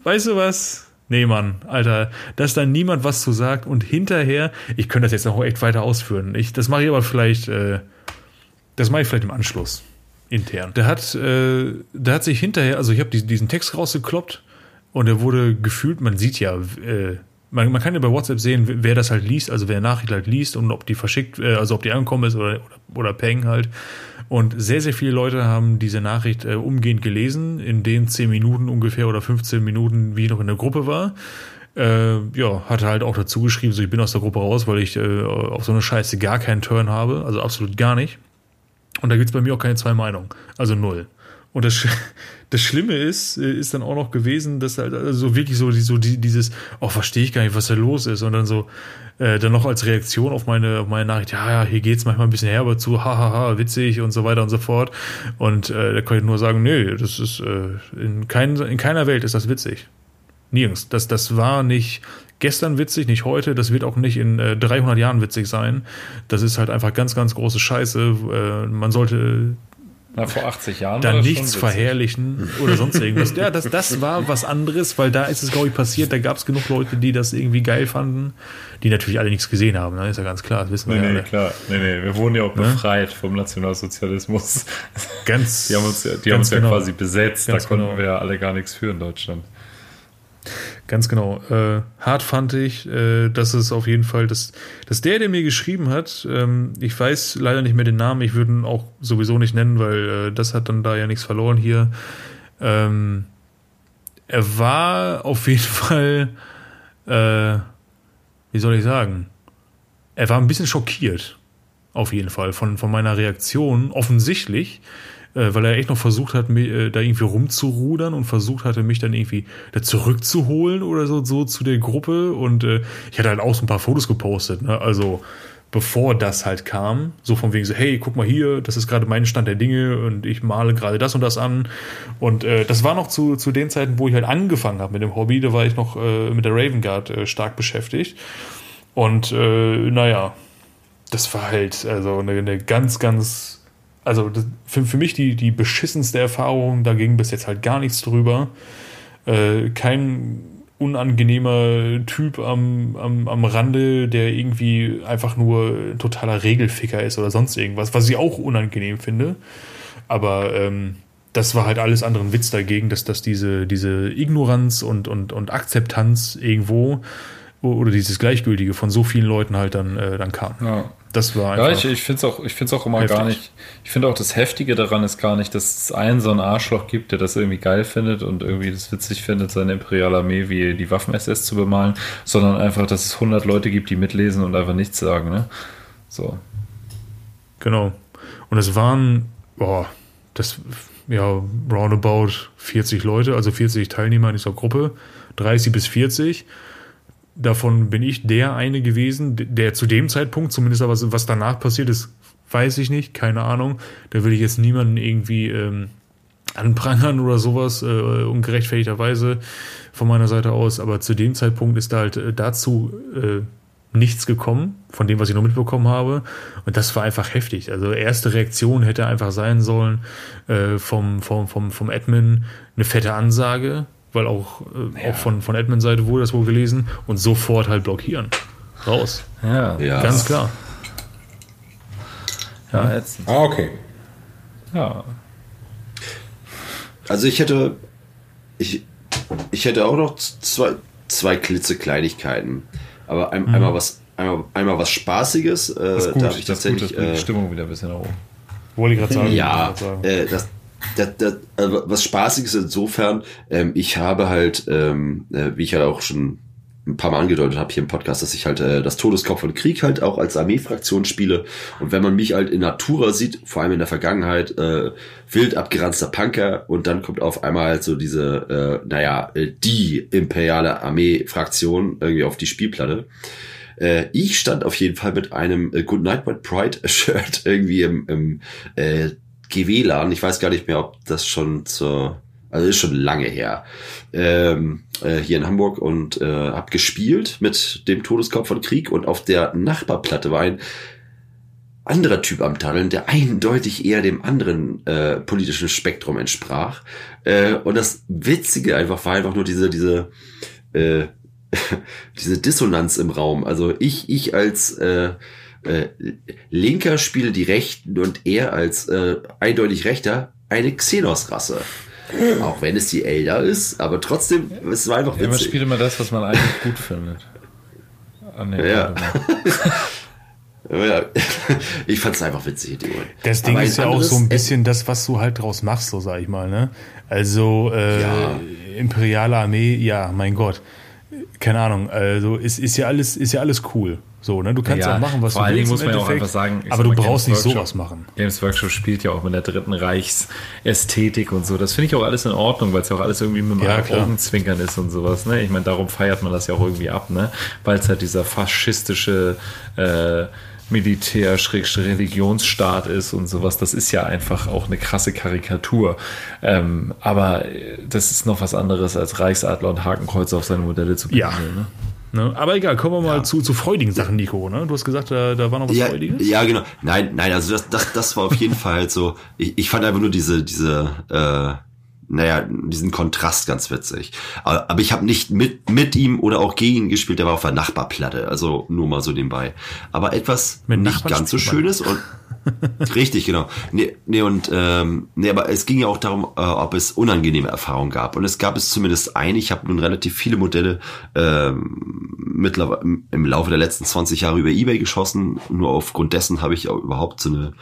C: weißt du was? Nee, Mann, Alter, dass da niemand was zu sagt und hinterher, ich könnte das jetzt noch echt weiter ausführen. Ich, das mache ich aber vielleicht, äh, das mache ich vielleicht im Anschluss intern. Der hat, äh, der hat sich hinterher, also ich habe diesen, diesen Text rausgekloppt und er wurde gefühlt, man sieht ja, äh, man, man kann ja bei WhatsApp sehen, wer das halt liest, also wer Nachricht halt liest und ob die verschickt, äh, also ob die angekommen ist oder, oder, oder Peng halt. Und sehr, sehr viele Leute haben diese Nachricht äh, umgehend gelesen, in den 10 Minuten ungefähr oder 15 Minuten, wie ich noch in der Gruppe war. Äh, ja, hatte halt auch dazu geschrieben, so ich bin aus der Gruppe raus, weil ich äh, auf so eine Scheiße gar keinen Turn habe, also absolut gar nicht. Und da gibt's bei mir auch keine zwei Meinungen, also null. Und das, das Schlimme ist, äh, ist dann auch noch gewesen, dass halt also wirklich so, so die, dieses, oh, verstehe ich gar nicht, was da los ist. Und dann so, äh, dann noch als Reaktion auf meine, auf meine Nachricht, ja, ja, hier geht's manchmal ein bisschen herber zu, hahaha, witzig und so weiter und so fort. Und äh, da kann ich nur sagen, nö, das ist, äh, in, kein, in keiner Welt ist das witzig. Nirgends. Das, das war nicht gestern witzig, nicht heute. Das wird auch nicht in äh, 300 Jahren witzig sein. Das ist halt einfach ganz, ganz große Scheiße. Äh, man sollte
E: Na, vor 80 Jahren
C: da
E: war das
C: nichts verherrlichen oder sonst irgendwas. Ja, das, das war was anderes, weil da ist es, glaube ich, passiert. Da gab es genug Leute, die das irgendwie geil fanden, die natürlich alle nichts gesehen haben. Ne? Ist ja ganz klar, das wissen wir
E: Nee,
C: ja
E: nee,
C: alle.
E: klar. Nee, nee, wir wurden ja auch befreit vom Nationalsozialismus.
C: Ganz,
E: Die haben uns ja, die haben uns ja
C: genau.
E: quasi besetzt.
C: Ganz
E: da konnten
C: genau.
E: wir ja alle gar nichts für in Deutschland.
C: Ganz genau. Äh, hart fand ich, äh, dass es auf jeden Fall, dass, dass der, der mir geschrieben hat, ähm, ich weiß leider nicht mehr den Namen, ich würde ihn auch sowieso nicht nennen, weil äh, das hat dann da ja nichts verloren hier. Ähm, er war auf jeden Fall, äh, wie soll ich sagen, er war ein bisschen schockiert, auf jeden Fall, von, von meiner Reaktion, offensichtlich, weil er echt noch versucht hat, mich, äh, da irgendwie rumzurudern und versucht hatte, mich dann irgendwie da zurückzuholen oder so, so zu der Gruppe. Und äh, ich hatte halt auch so ein paar Fotos gepostet, ne? Also bevor das halt kam, so von wegen so, hey, guck mal hier, das ist gerade mein Stand der Dinge und ich male gerade das und das an. Und äh, das war noch zu, zu den Zeiten, wo ich halt angefangen habe mit dem Hobby, da war ich noch äh, mit der Raven Guard äh, stark beschäftigt. Und äh, naja, das war halt also eine, eine ganz, ganz, also das, für, für mich die, die beschissenste Erfahrung, da ging bis jetzt halt gar nichts drüber. Äh, kein, unangenehmer Typ am, am, am Rande, der irgendwie einfach nur ein totaler Regelficker ist oder sonst irgendwas, was ich auch unangenehm finde. Aber ähm, das war halt alles andere ein Witz dagegen, dass, dass diese, diese Ignoranz und, und, und Akzeptanz irgendwo oder dieses Gleichgültige von so vielen Leuten halt dann, äh, dann kam.
E: Ja.
C: Das war
E: Ja,
C: einfach.
E: ich, ich finde es auch, ich find's auch immer
C: Heftig.
E: gar nicht. Ich finde auch das Heftige daran ist gar nicht, dass es einen so einen Arschloch gibt, der das irgendwie geil findet und irgendwie das witzig findet, seine imperiale Armee wie die Waffen-SS zu bemalen, sondern einfach, dass es 100 Leute gibt, die mitlesen und einfach nichts sagen. Ne? So.
C: Genau. Und es waren, boah, das, ja, roundabout 40 Leute, also 40 Teilnehmer in dieser Gruppe, 30 bis 40. Davon bin ich der eine gewesen, der zu dem Zeitpunkt, zumindest aber was, danach passiert ist, weiß ich nicht, keine Ahnung. Da will ich jetzt niemanden irgendwie ähm, anprangern oder sowas, äh, ungerechtfertigterweise von meiner Seite aus. Aber zu dem Zeitpunkt ist da halt äh, dazu äh, nichts gekommen, von dem, was ich noch mitbekommen habe. Und das war einfach heftig. Also erste Reaktion hätte einfach sein sollen äh, vom, vom, vom, vom Admin eine fette Ansage, weil auch, äh, auch von, von Admin-Seite wurde das wohl gelesen und sofort halt blockieren. Raus.
E: Ja,
B: Ja.
C: Ganz klar.
E: ja, jetzt,
D: Ah, okay.
E: ja.
B: Also ich hätte, ich, ich hätte auch noch zwei, zwei klitzekleinigkeiten. Aber ein, einmal was, einmal, einmal was Spaßiges. Äh,
E: Das ist gut,
B: da ich
E: das, gut, das
B: tatsächlich.
E: bringt die
B: äh,
E: Stimmung wieder ein bisschen nach oben.
C: Wollte ich gerade sagen.
B: Ja,
C: ich sagen.
B: äh, das, das, das, also was Spaßiges insofern, ähm, ich habe halt, ähm, äh, wie ich ja auch schon ein paar Mal angedeutet habe hier im Podcast, dass ich halt äh, das Todeskopf von Krieg halt auch als Armeefraktion spiele. Und wenn man mich halt in Natura sieht, vor allem in der Vergangenheit, äh, wild abgeranzter Punker und dann kommt auf einmal halt so diese, äh, naja, die imperiale Armee-Fraktion irgendwie auf die Spielplatte. Äh, ich stand auf jeden Fall mit einem äh, Good Night White Pride Shirt irgendwie im, im äh, GW-Laden. Ich weiß gar nicht mehr, ob das schon zur, also ist schon lange her, ähm, äh, hier in Hamburg und äh, hab gespielt mit dem Todeskopf von Krieg und auf der Nachbarplatte war ein anderer Typ am Taddeln, der eindeutig eher dem anderen äh, politischen Spektrum entsprach. Äh, und das Witzige einfach war einfach nur diese, diese, äh, diese Dissonanz im Raum. Also ich, ich als äh, äh, Linker spiele die Rechten und er als äh, eindeutig Rechter eine Xenos-Rasse. Auch wenn es die Elder ist, aber trotzdem, es war einfach
E: Ja, man
B: witzig.
E: spielt immer das, was man eigentlich gut findet. Ah, nee,
B: Ja. Ja, ich fand es einfach witzig. Die Uhr.
C: Das Ding ist ja auch so ein bisschen das, was du halt draus machst, so sag ich mal, ne? Also, äh,
B: Ja.
C: imperiale Armee, ja, mein Gott. Keine Ahnung, also ist, ist ja alles, ist ja alles cool. So, ne? Du kannst
E: Ja,
C: auch machen, was
E: vor
C: du
E: allen
C: willst.
E: Muss man ja auch
C: Endeffekt,
E: einfach sagen,
C: aber du brauchst nicht
E: Games
C: sowas
E: Workshop-
C: machen.
E: Games Workshop spielt ja auch mit der Dritten Reichsästhetik und so. Das finde ich auch alles in Ordnung, weil es ja auch alles irgendwie mit
C: Ja,
E: dem
C: klar.
E: Augenzwinkern ist und sowas. Ne? Ich meine, darum feiert man das ja auch irgendwie ab, ne? weil es halt dieser faschistische äh, Militär-Religionsstaat ist und sowas. Das ist ja einfach auch eine krasse Karikatur. Ähm, aber äh, das ist noch was anderes als Reichsadler und Hakenkreuz auf seine Modelle zu
C: Ja.
E: pinseln, Ne?
C: Ne? Aber egal, kommen wir mal zu, zu freudigen Sachen, Nico. Ne? Du hast gesagt, da, da war noch was
B: Ja,
C: Freudiges.
B: ja, genau. Nein, nein, also das, das, das war auf jeden Fall halt so. Ich, ich fand einfach nur diese, diese, äh, naja, diesen Kontrast ganz witzig. Aber, aber ich habe nicht mit, mit ihm oder auch gegen ihn gespielt, der war auf der Nachbarplatte, also nur mal so nebenbei. Aber etwas
C: Mit
B: nicht ganz so. Schönes und Richtig, genau. Nee, nee, und ähm, nee, aber es ging ja auch darum, äh, ob es unangenehme Erfahrungen gab. Und es gab es zumindest eine. Ich habe nun relativ viele Modelle ähm, mittlerweile im Laufe der letzten 20 Jahre über Ebay geschossen. Nur aufgrund dessen habe ich auch überhaupt so eine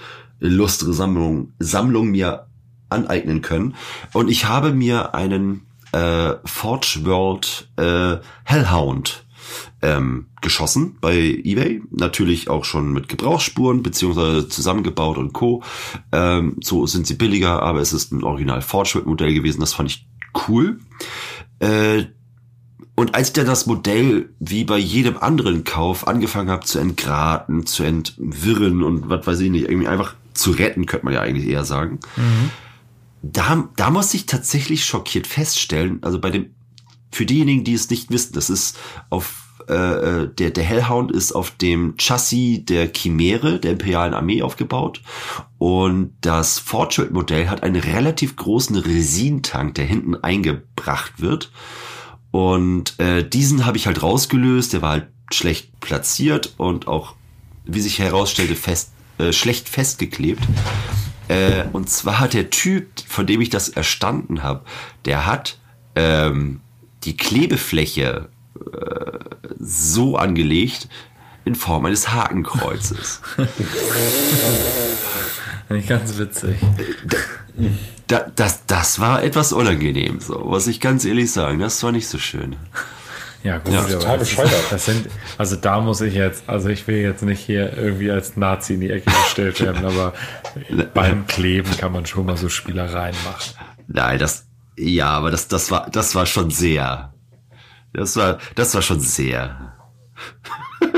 B: illustre Sammlung, Sammlung mir aneignen können. Und ich habe mir einen äh, Forge World äh, Hellhound ähm, geschossen bei eBay. Natürlich auch schon mit Gebrauchsspuren, beziehungsweise zusammengebaut und Co. Ähm, so sind sie billiger, aber es ist ein Original Forge Modell gewesen. Das fand ich cool. Äh, und als ich dann das Modell, wie bei jedem anderen Kauf, angefangen habe zu entgraten, zu entwirren und was weiß ich nicht, irgendwie einfach zu retten, könnte man ja eigentlich eher sagen. Da, da muss ich tatsächlich schockiert feststellen, also bei dem, für diejenigen, die es nicht wissen, das ist auf äh, der, der Hellhound ist auf dem Chassis der Chimäre, der Imperialen Armee aufgebaut. Und das Fortschritt-Modell hat einen relativ großen Resintank, der hinten eingebracht wird. Und äh, diesen habe ich halt rausgelöst, der war halt schlecht platziert und auch, wie sich herausstellte, fest, äh, schlecht festgeklebt. Äh, und zwar hat der Typ, von dem ich das erstanden habe, der hat ähm, die Klebefläche äh, so angelegt in Form eines Hakenkreuzes.
E: Ganz witzig.
B: da, das, das war etwas unangenehm, so muss ich ganz ehrlich sagen. Das war nicht so schön.
E: Ja, gut,
B: Ja,
E: aber
F: total bescheuert.
E: das sind, also da muss ich jetzt, also ich will jetzt nicht hier irgendwie als Nazi in die Ecke gestellt werden, aber beim Kleben kann man schon mal so Spielereien machen.
B: Nein, das, ja, aber das, das war, das war schon sehr. Das war, das war schon sehr.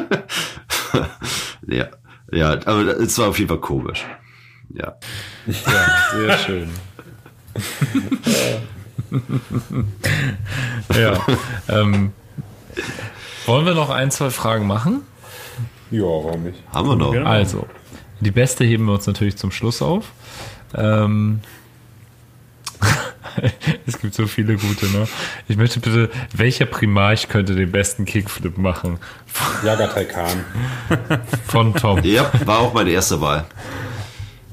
B: ja, ja, aber es war auf jeden Fall komisch. Ja.
E: Ja, sehr schön. ja. Ähm, wollen wir noch ein, zwei Fragen machen?
F: Ja, warum nicht?
B: Haben wir noch.
C: Genau.
E: Also, die beste heben wir uns natürlich zum Schluss auf. Ähm, es gibt so viele gute, ne? Ich möchte bitte, welcher Primarch könnte den besten Kickflip machen?
F: Jagatai Khan.
E: Von Tom.
B: Ja, war auch meine erste Wahl.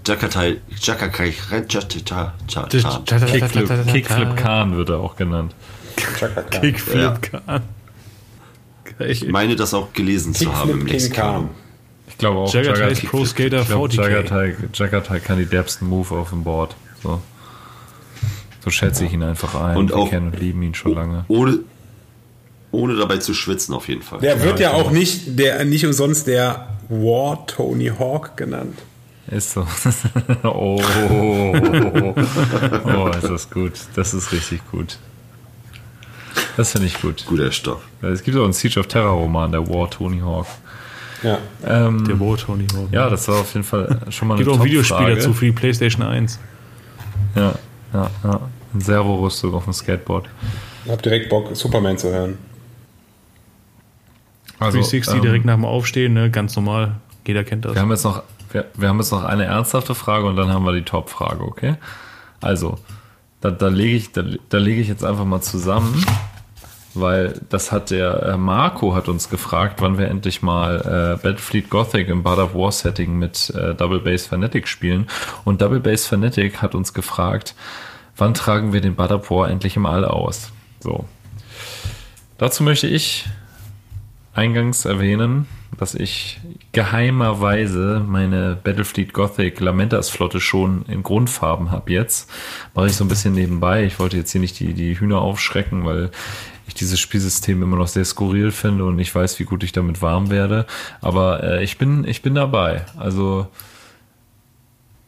B: Jakatai, Jakakai, Jatata,
E: Kickflip, Kickflip Khan wird er auch genannt.
C: Kickflip. Khan.
B: Ich meine, das auch gelesen zu haben im
F: Khan.
B: Lexikon.
E: Ich glaube auch,
C: Jagatai
E: Jagat-
C: ist Pro Skater
E: ich glaube,
C: 40k.
E: Jagatai, Jagatai kann die derbsten Move auf dem Board. So, so schätze ich ihn einfach ein.
B: Und
E: Wir
B: auch-
E: kennen und lieben ihn schon lange.
B: Ohne, ohne dabei zu schwitzen, auf jeden Fall.
D: Der wird ja auch nicht, der, nicht umsonst der War Tony Hawk genannt.
E: Ist so. oh, oh, ist das gut. Das ist richtig gut. Das finde ich gut.
B: Guter Stoff.
E: Es gibt auch einen Siege of Terror Roman, der War Tony Hawk.
F: Ja.
E: Ähm,
C: Der Bo Tony Hawk.
E: ja, das war auf jeden Fall schon mal eine
C: Gibt auch ein Videospiel
E: Top-Frage.
C: dazu für die PlayStation 1.
E: Ja, ja, ja. Ein Servo-Rüstung auf dem Skateboard.
F: Ich hab direkt Bock, Superman zu hören.
E: Also,
C: 360
E: ähm,
C: direkt nach dem Aufstehen, ne? ganz normal. Jeder kennt das.
E: Wir haben jetzt noch, wir, wir haben jetzt noch eine ernsthafte Frage und dann haben wir die Top-Frage, okay? Also, da, da lege ich, da, da lege ich jetzt einfach mal zusammen, weil das hat der äh, Marco hat uns gefragt, wann wir endlich mal äh, Battlefleet Gothic im God of War Setting mit äh, Double Base Fanatic spielen. Und Double Base Fanatic hat uns gefragt, wann tragen wir den God of War endlich im All aus? So. Dazu möchte ich eingangs erwähnen, dass ich geheimerweise meine Battlefleet Gothic Lamentas Flotte schon in Grundfarben habe jetzt. Mache ich so ein bisschen nebenbei. Ich wollte jetzt hier nicht die, die Hühner aufschrecken, weil ich dieses Spielsystem immer noch sehr skurril finde und ich weiß, wie gut ich damit warm werde. Aber äh, ich bin, ich bin dabei. Also,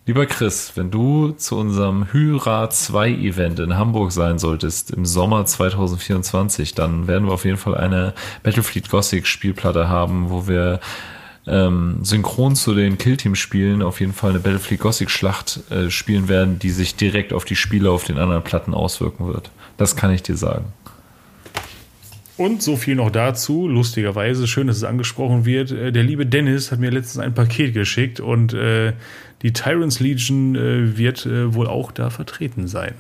E: Lieber Chris, wenn du zu unserem Hyra 2 Event in Hamburg sein solltest im Sommer 2024, dann werden wir auf jeden Fall eine Battlefleet Gothic Spielplatte haben, wo wir ähm, synchron zu den Killteam-Spielen auf jeden Fall eine Battlefleet Gothic Schlacht äh, spielen werden, die sich direkt auf die Spiele auf den anderen Platten auswirken wird. Das kann ich dir sagen.
C: Und so viel noch dazu, lustigerweise, schön, dass es angesprochen wird. Äh, Der liebe Dennis hat mir letztens ein Paket geschickt und äh, die Tyrants Legion äh, wird äh, wohl auch da vertreten sein.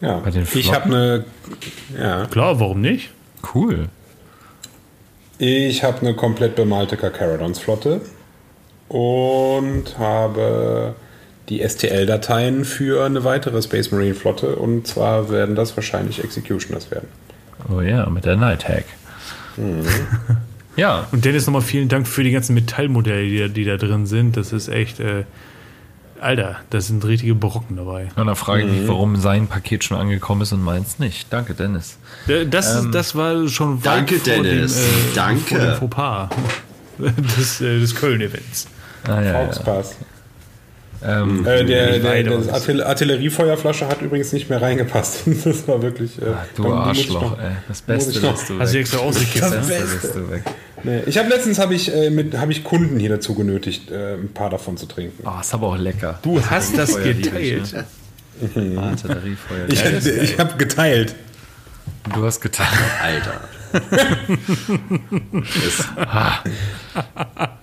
F: Ja.
E: Bei den
D: Ich habe eine, ja,
C: Klar, warum nicht?
E: Cool.
F: Ich habe eine komplett bemalte Carcharodons-Flotte und habe die STL-Dateien für eine weitere Space Marine Flotte und zwar werden das wahrscheinlich Executioners werden.
E: Oh ja, mit der Night Hack. ja,
C: Und Dennis, nochmal vielen Dank für die ganzen Metallmodelle, die, da- die da drin sind. Das ist echt, äh, Alter, das sind richtige Brocken dabei.
E: und dann frage ich mich, warum sein Paket schon angekommen ist und meins nicht. Danke, Dennis.
C: Äh, Das, das war schon weit
B: Danke,
C: vor
B: Dennis.
C: Dem, äh,
B: Danke.
C: Vor dem Fauxpas des, äh, des Köln-Events.
E: Ah, ja, ja. Ähm,
F: Äh, der, der, das
C: was.
F: Artill Artilleriefeuerflasche hat übrigens nicht mehr reingepasst. Das war wirklich. Äh,
E: du
F: muss ich
E: Arschloch,
F: noch-
E: ey. Das Beste lässt du
C: Hast du
E: weg.
C: extra ausgekippt?
E: Das? Beste lässt du weg.
F: Nee, ich habe letztens habe ich äh, mit habe ich Kunden hier dazu genötigt, äh, ein paar davon zu trinken.
E: Oh, ist aber auch lecker.
C: Du hast das
E: Feuer liebe ich,
C: geteilt.
E: ne? Artilleriefeuer.
F: Ich, ich habe geteilt.
E: Du hast getan.
B: Alter.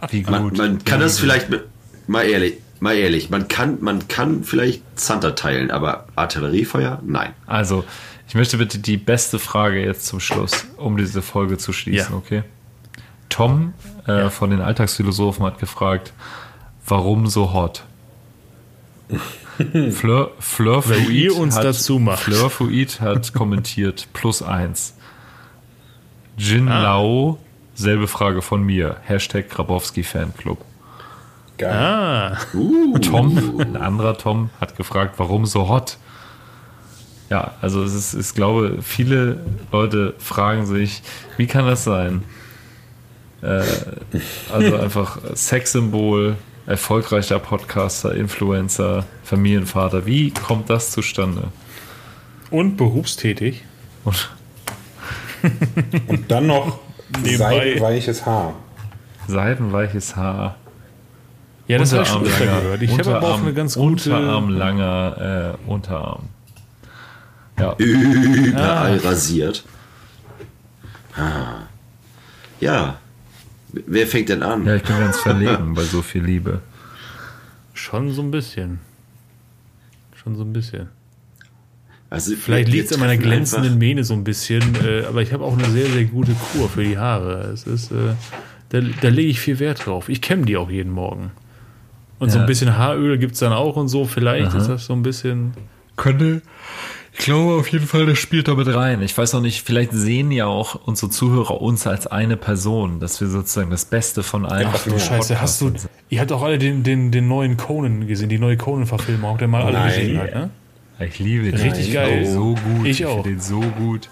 E: Wie gut.
B: Man, man kann das vielleicht mal ehrlich, mal ehrlich, man kann, man kann vielleicht Zanter teilen, aber Artilleriefeuer, nein.
E: Also, Ich möchte bitte die beste Frage jetzt zum Schluss, um diese Folge zu schließen,
C: Ja.
E: okay? Tom äh, von den Alltagsphilosophen hat gefragt, warum so hot? Fleur, Fleur Fluid
C: ihr uns
E: hat,
C: dazu macht.
E: Fleur Fluid hat kommentiert, plus eins. Jin
C: Ah.
E: Lao, selbe Frage von mir. Hashtag Grabowski Fanclub.
F: Geil.
C: Ah,
E: Tom, ein anderer Tom, hat gefragt, warum so hot? Ja, also es ist, ich glaube, viele Leute fragen sich, wie kann das sein? Äh, also einfach Sexsymbol, erfolgreicher Podcaster, Influencer, Familienvater. Wie kommt das zustande?
C: und berufstätig.
E: Und
F: Und dann noch seidenweiches Haar.
E: seidenweiches Haar.
C: Ja, das habe ich schon gehört. Ich habe aber auch eine ganz gute.
E: Unterarmlanger äh, Unterarm. Ja,
B: Überall rasiert. Ah. Ja. Wer fängt denn an?
E: ja, ich bin ganz verlegen bei so viel Liebe.
C: Schon so ein bisschen. Schon so ein bisschen.
B: Also
C: Vielleicht liegt es an meiner glänzenden Mähne so ein bisschen, äh, aber ich habe auch eine sehr, sehr gute Kur für die Haare. Es ist, äh, da, da lege ich viel Wert drauf. Ich kämme die auch jeden Morgen. Und so
E: Ja.
C: ein bisschen Haaröl gibt es dann auch und so. Vielleicht ist das so ein bisschen.
E: Könnte, ich glaube auf jeden Fall, das spielt damit rein. Ich weiß noch nicht, vielleicht sehen ja auch unsere Zuhörer uns als eine Person, dass wir sozusagen das Beste von allen.
F: Ach du
C: Scheiße, hast du. Ihr habt auch alle den, den, den neuen Conan gesehen, die neue Conan-Verfilmung. Habt ihr mal alle
F: Nein.
C: gesehen? Halt, ne?
E: Ich liebe den.
C: Richtig
E: Ich
C: geil.
E: den So gut.
C: Ich
E: finde
C: auch.
E: den so gut.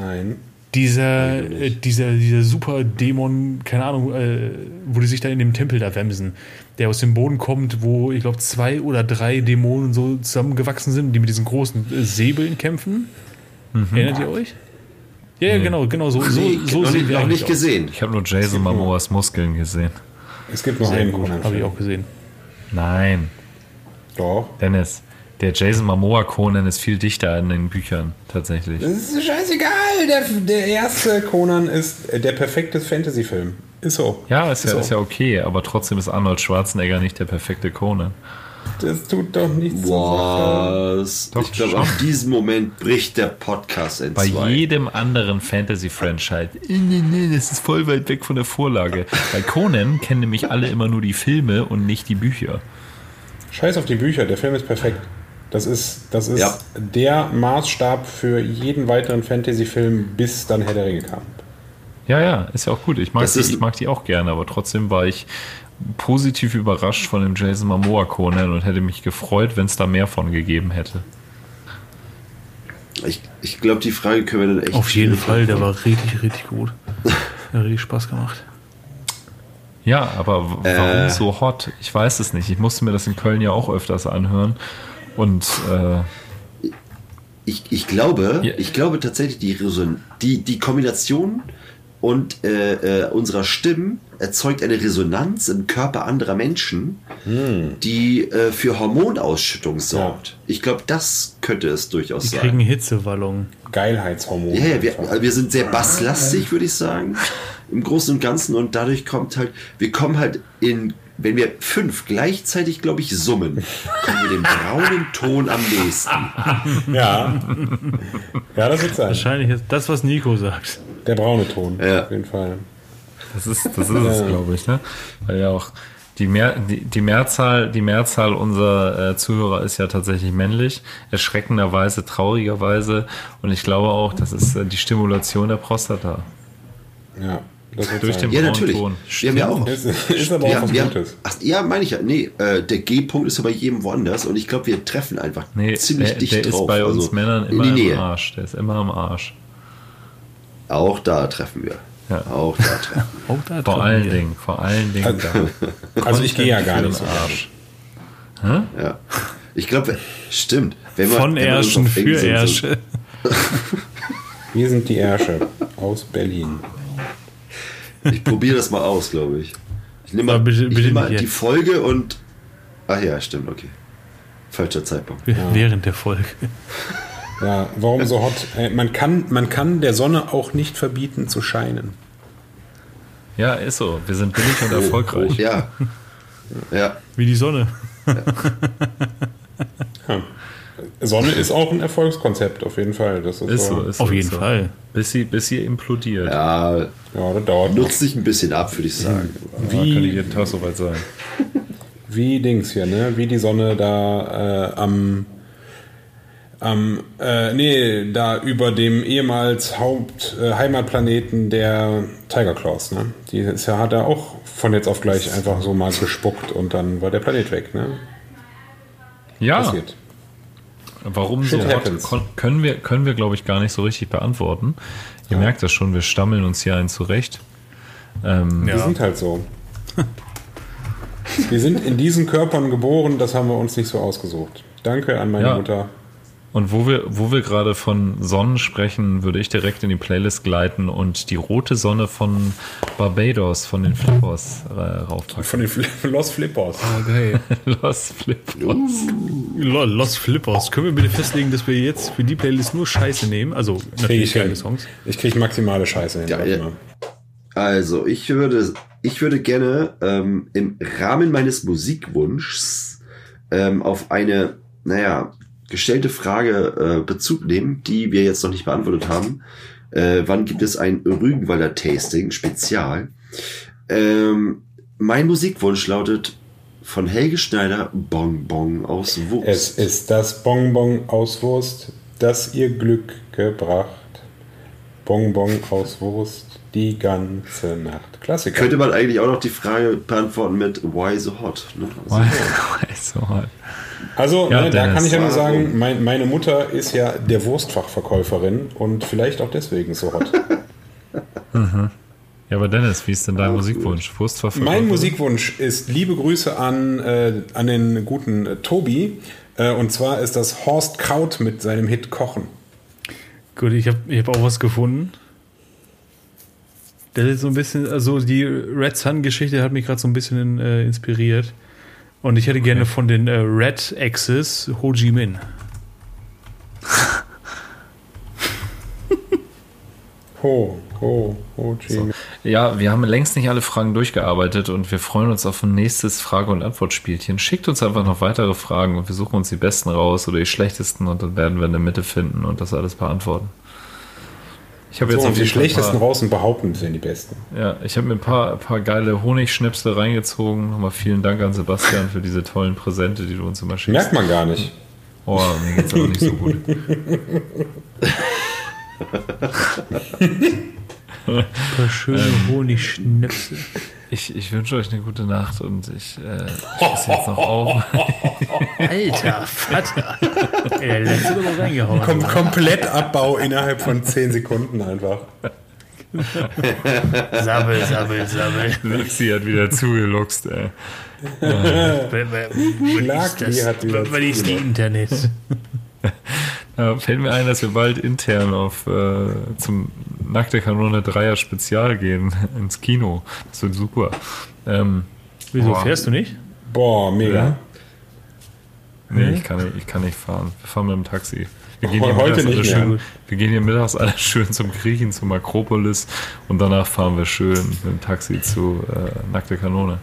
F: Nein.
C: Dieser, äh, dieser, dieser super Dämon, keine Ahnung, äh, wo die sich da in dem Tempel da wemsen, der aus dem Boden kommt, wo ich glaube zwei oder drei Dämonen so zusammengewachsen sind, die mit diesen großen äh, Säbeln kämpfen. Erinnert ihr euch? Ja, ja, genau, genau so, so,
B: Nee,
C: so
B: noch
C: sehen
B: noch nicht gesehen.
E: Ich habe nur Jason Momoas Muskeln gesehen.
F: Es gibt noch
C: Sehr
F: einen
C: habe ich auch gesehen.
E: Nein,
F: Doch.
E: Dennis. Der Jason Momoa Conan ist viel dichter in den Büchern, tatsächlich.
F: Das ist scheißegal. Der, der erste Conan ist der perfekte Fantasy-Film. Ist so.
E: Ja, ist ja,
F: so.
E: ist ja okay, aber trotzdem ist Arnold Schwarzenegger nicht der perfekte Conan.
F: Das tut doch nichts.
B: Was?
E: Doch,
B: ich glaube, auf diesen Moment bricht der Podcast in
E: Bei
B: zwei.
E: jedem anderen Fantasy-Franchise, nee, nee, das ist voll weit weg von der Vorlage. Bei Conan kennen nämlich alle immer nur die Filme und nicht die Bücher.
F: Scheiß auf die Bücher, der Film ist perfekt. Das ist, das ist
B: Ja.
F: der Maßstab für jeden weiteren Fantasy-Film, bis dann Herr der Ringe kam.
E: Ja, ja, ist ja auch gut. Ich mag,
B: Das
E: die, ich mag die auch gerne, aber trotzdem war ich positiv überrascht von dem Jason Momoa Conan und hätte mich gefreut, wenn es da mehr von gegeben hätte.
B: Ich, ich glaube, die Frage können wir dann echt.
C: Auf jeden Fall, der war richtig, richtig gut. Hat richtig Spaß gemacht.
E: Ja, aber warum
B: Äh.
E: so hot? Ich weiß es nicht. Ich musste mir das in Köln ja auch öfters anhören. Und äh,
B: Ich, ich glaube,
E: Ja.
B: ich glaube tatsächlich, die, die, die Kombination und äh, äh, unserer Stimmen erzeugt eine Resonanz im Körper anderer Menschen, die äh, für Hormonausschüttung sorgt. Ich glaube, das könnte es durchaus
C: Die
B: sein.
C: kriegen Hitzewallungen.
F: Geilheitshormone.
B: Ja, ja, wir, wir sind sehr basslastig, würde ich sagen, im Großen und Ganzen. Und dadurch kommt halt, wir kommen halt in, wenn wir fünf gleichzeitig, glaube ich, summen, kommen wir dem braunen Ton am nächsten.
F: ja. ja, das wird sein.
C: Wahrscheinlich ist das, was Nico sagt.
F: Der braune Ton,
B: Ja.
F: auf jeden Fall.
E: das ist, das ist es, glaube ich, ne? Weil ja auch die, Mehr, die, die Mehrzahl, die Mehrzahl unserer äh, Zuhörer ist ja tatsächlich männlich, erschreckenderweise, traurigerweise. Und ich glaube auch, das ist äh, die Stimulation der Prostata.
F: Ja,
E: Durch den
B: Ja,
E: braunen
B: natürlich.
E: Ton.
B: Wir haben ja auch.
F: Ist, ist aber auch
B: Ja,
F: was Gutes.
B: ach, ja, meine ich ja. Nee, äh, der G-Punkt ist ja bei jedem woanders und ich glaube, wir treffen einfach
E: Nee,
B: ziemlich
E: der,
B: dicht
E: der
B: drauf.
E: ist bei uns
B: also
E: Männern
B: in
E: immer im
B: Nähe.
E: Arsch. Der ist immer am Arsch.
B: Auch da treffen wir.
E: Ja.
B: Auch da treffen
C: Auch da
E: Vor allen Dingen, vor allen Dingen da.
F: Also ich gehe ja gar nicht so
E: Arsch.
B: wir. Ja. Ich glaube, stimmt. Wenn man,
C: Von
B: uns auf
C: für Ärsche.
F: Wir sind die Ärsche aus Berlin.
B: Ich probiere das mal aus, glaube ich. Ich nehme mal,
C: bitte-
B: ich
C: bitte
B: nehm mal die. Folge und. Ach ja, stimmt, okay. Falscher Zeitpunkt.
C: Während der Folge.
F: Ja, warum so hot? Äh, Man kann, man kann der Sonne auch nicht verbieten zu scheinen.
E: Ja, ist so. Wir sind billig und erfolgreich.
B: Oh, ja. Ja.
C: Wie die Sonne.
F: Ja.
D: Sonne ist auch ein Erfolgskonzept, auf jeden Fall. Das ist,
E: Ist
D: so.
E: ist
C: Auf
E: so,
C: jeden
E: so.
C: Fall.
E: Bis sie, bis sie implodiert.
B: Ja,
D: Ja, das dauert noch.
B: nutzt sich ein bisschen ab, würde ich sagen.
E: Wie kann ich jeden Tag soweit sein?
D: wie Dings hier, ne? Wie die Sonne da äh, am, am äh, nee, da über dem ehemals Haupt, äh, Heimatplaneten der Tiger Claws, ne? Die ist ja, hat er auch von jetzt auf gleich einfach so mal gespuckt und dann war der Planet weg, ne?
E: Ja,
D: Passiert.
E: Warum
D: Shit
E: so hot,
D: happens.
E: können wir, können wir glaube ich, gar nicht so richtig beantworten. Ihr merkt das schon, wir stammeln uns hier ein zurecht. Ähm,
D: Wir sind halt so. wir sind in diesen Körpern geboren, das haben wir uns nicht so ausgesucht. Danke an meine
E: Ja.
D: Mutter.
E: Und wo wir, wo wir gerade von Sonnen sprechen, würde ich direkt in die Playlist gleiten und die rote Sonne von Barbados, von den Flippers äh, raufpacken.
D: Von den Fl Los Flippers.
C: Oh, geil.
E: Los Flippers.
C: Lol, Lost Flippers. Können wir bitte festlegen, dass wir jetzt für die Playlist nur Scheiße nehmen? Also natürlich geile
D: hin.
C: Songs.
D: Ich kriege maximale Scheiße hin.
B: Ja, ja. Also, ich würde, ich würde gerne ähm, im Rahmen meines Musikwunschs ähm, auf eine, naja, gestellte Frage äh, Bezug nehmen, die wir jetzt noch nicht beantwortet haben. Äh, wann gibt es ein Rügenwalder Tasting Spezial? Ähm, mein Musikwunsch lautet von Helge Schneider Bonbon aus Wurst.
D: Es ist das Bonbon aus Wurst, das ihr Glück gebracht. Bonbon aus Wurst die ganze Nacht. Klassiker.
B: Könnte man eigentlich auch noch die Frage beantworten mit Why so hot? Ne? Also,
E: so hot.
D: Also,
E: Ja,
D: ne, da kann ich ja nur sagen, mein, meine Mutter ist ja der Wurstfachverkäuferin und vielleicht auch deswegen so hot.
E: Ja, aber Dennis, wie ist denn dein Musikwunsch? Wurstverfolgung?
D: Mein Musikwunsch ist liebe Grüße an, äh, an den guten äh, Tobi. Äh, und zwar ist das Horst Kraut mit seinem Hit Kochen.
C: Gut, ich habe ich hab auch was gefunden. Das ist so ein bisschen, also die Red Sun-Geschichte hat mich gerade so ein bisschen äh, inspiriert. Und ich hätte gerne von den äh, Red Axis Ho Chi Minh.
D: Ho, ho, ho, Chi.
E: Ja, wir haben längst nicht alle Fragen durchgearbeitet und wir freuen uns auf ein nächstes Frage- und Antwortspielchen. Schickt uns einfach noch weitere Fragen und wir suchen uns die besten raus oder die schlechtesten und dann werden wir eine Mitte finden und das alles beantworten. Ich habe
D: So,
E: jetzt
D: und die
E: ein
D: schlechtesten
E: paar,
D: raus und behaupten, sind die besten.
E: ja, ich habe mir ein paar, paar geile Honigschnäpsel reingezogen. Nochmal vielen Dank an Sebastian für diese tollen Präsente, die du uns immer schickst.
D: Merkt man gar nicht.
E: Oh, mir geht's aber nicht so gut.
C: Ein paar schöne Honigschnipsel.
E: Ich, ich wünsche euch eine gute Nacht und ich, äh, ich jetzt noch auf.
C: Alter Vater. Ey, der letzte doch reingehauen.
D: Kom komplett Abbau innerhalb von 10 Sekunden einfach.
C: Sabbel, sabbel, sabbel.
E: Lexi hat wieder zugeluchst, ey.
D: Schlagli hat wieder
C: Was ist die Internet?
E: Ja, fällt mir ein, dass wir bald intern auf äh, zum Nackte Kanone Dreier Spezial gehen ins Kino. Das wird super. Ähm,
C: Wieso
E: Boah.
C: fährst du nicht?
D: Boah, mega.
E: Ja. nee, ich kann, nicht, ich kann nicht fahren. Wir fahren mit dem Taxi. Wir gehen, hier
D: Heute nicht mehr.
E: schön, wir gehen hier mittags alle schön zum Griechen, zum Akropolis und danach fahren wir schön mit dem Taxi zu äh, Nackte Kanone.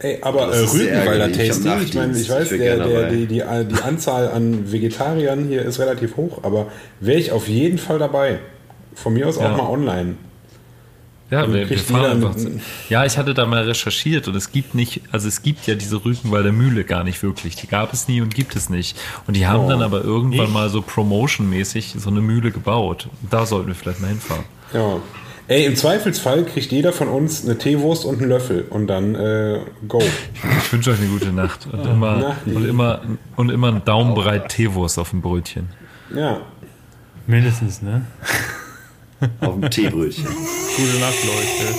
D: Ey, aber äh, Rügenwalder Tasting, ich meine, ich weiß,
B: Ich
D: der, der, die, die, die Anzahl an Vegetariern hier ist relativ hoch, aber wäre ich auf jeden Fall dabei. Von mir aus
E: Ja.
D: auch mal online.
E: Ja, wir, wir fahren einfach. Ja, ich hatte da mal recherchiert und es gibt nicht, also es gibt ja diese Rügenwalder Mühle gar nicht wirklich. Die gab es nie und gibt es nicht. Und die haben
D: Oh.
E: dann aber irgendwann mal so promotionmäßig so eine Mühle gebaut. Da sollten wir vielleicht mal hinfahren.
D: Ja. Ey, im Zweifelsfall kriegt jeder von uns eine Teewurst und einen Löffel und dann äh, go.
E: Ich wünsche euch eine gute Nacht und immer
D: Nacht.
E: und immer und immer einen Daumenbreit Teewurst auf dem Brötchen.
D: Ja.
C: Mindestens, ne?
B: Auf dem Teebrötchen.
C: Gute Nacht, Leute.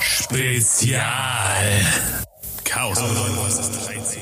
G: Spezial. Chaos 93.